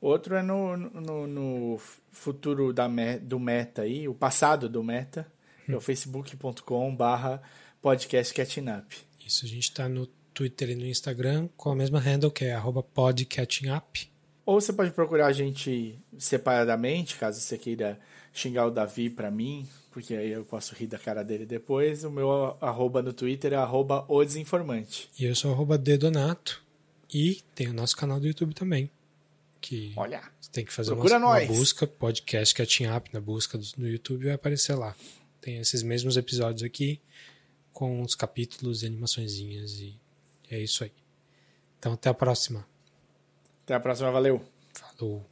Outro é no, no, no futuro da do Meta aí, o passado do Meta, é o facebook.com barra podcast catching up. Isso, a gente está no Twitter e no Instagram com a mesma handle, que é arroba podcatchingup. Ou você pode procurar a gente separadamente, caso você queira xingar o Davi pra mim, porque aí eu posso rir da cara dele depois. O meu arroba no Twitter é arroba o desinformante. E eu sou arroba dedonato. E tem o nosso canal do YouTube também. Que Olha, você tem que fazer uma, uma busca, podcast Catching Up, na busca do, no YouTube vai aparecer lá. Tem esses mesmos episódios aqui, com os capítulos e animaçõezinhas, e é isso aí. Então até a próxima. até a próxima, valeu! Falou.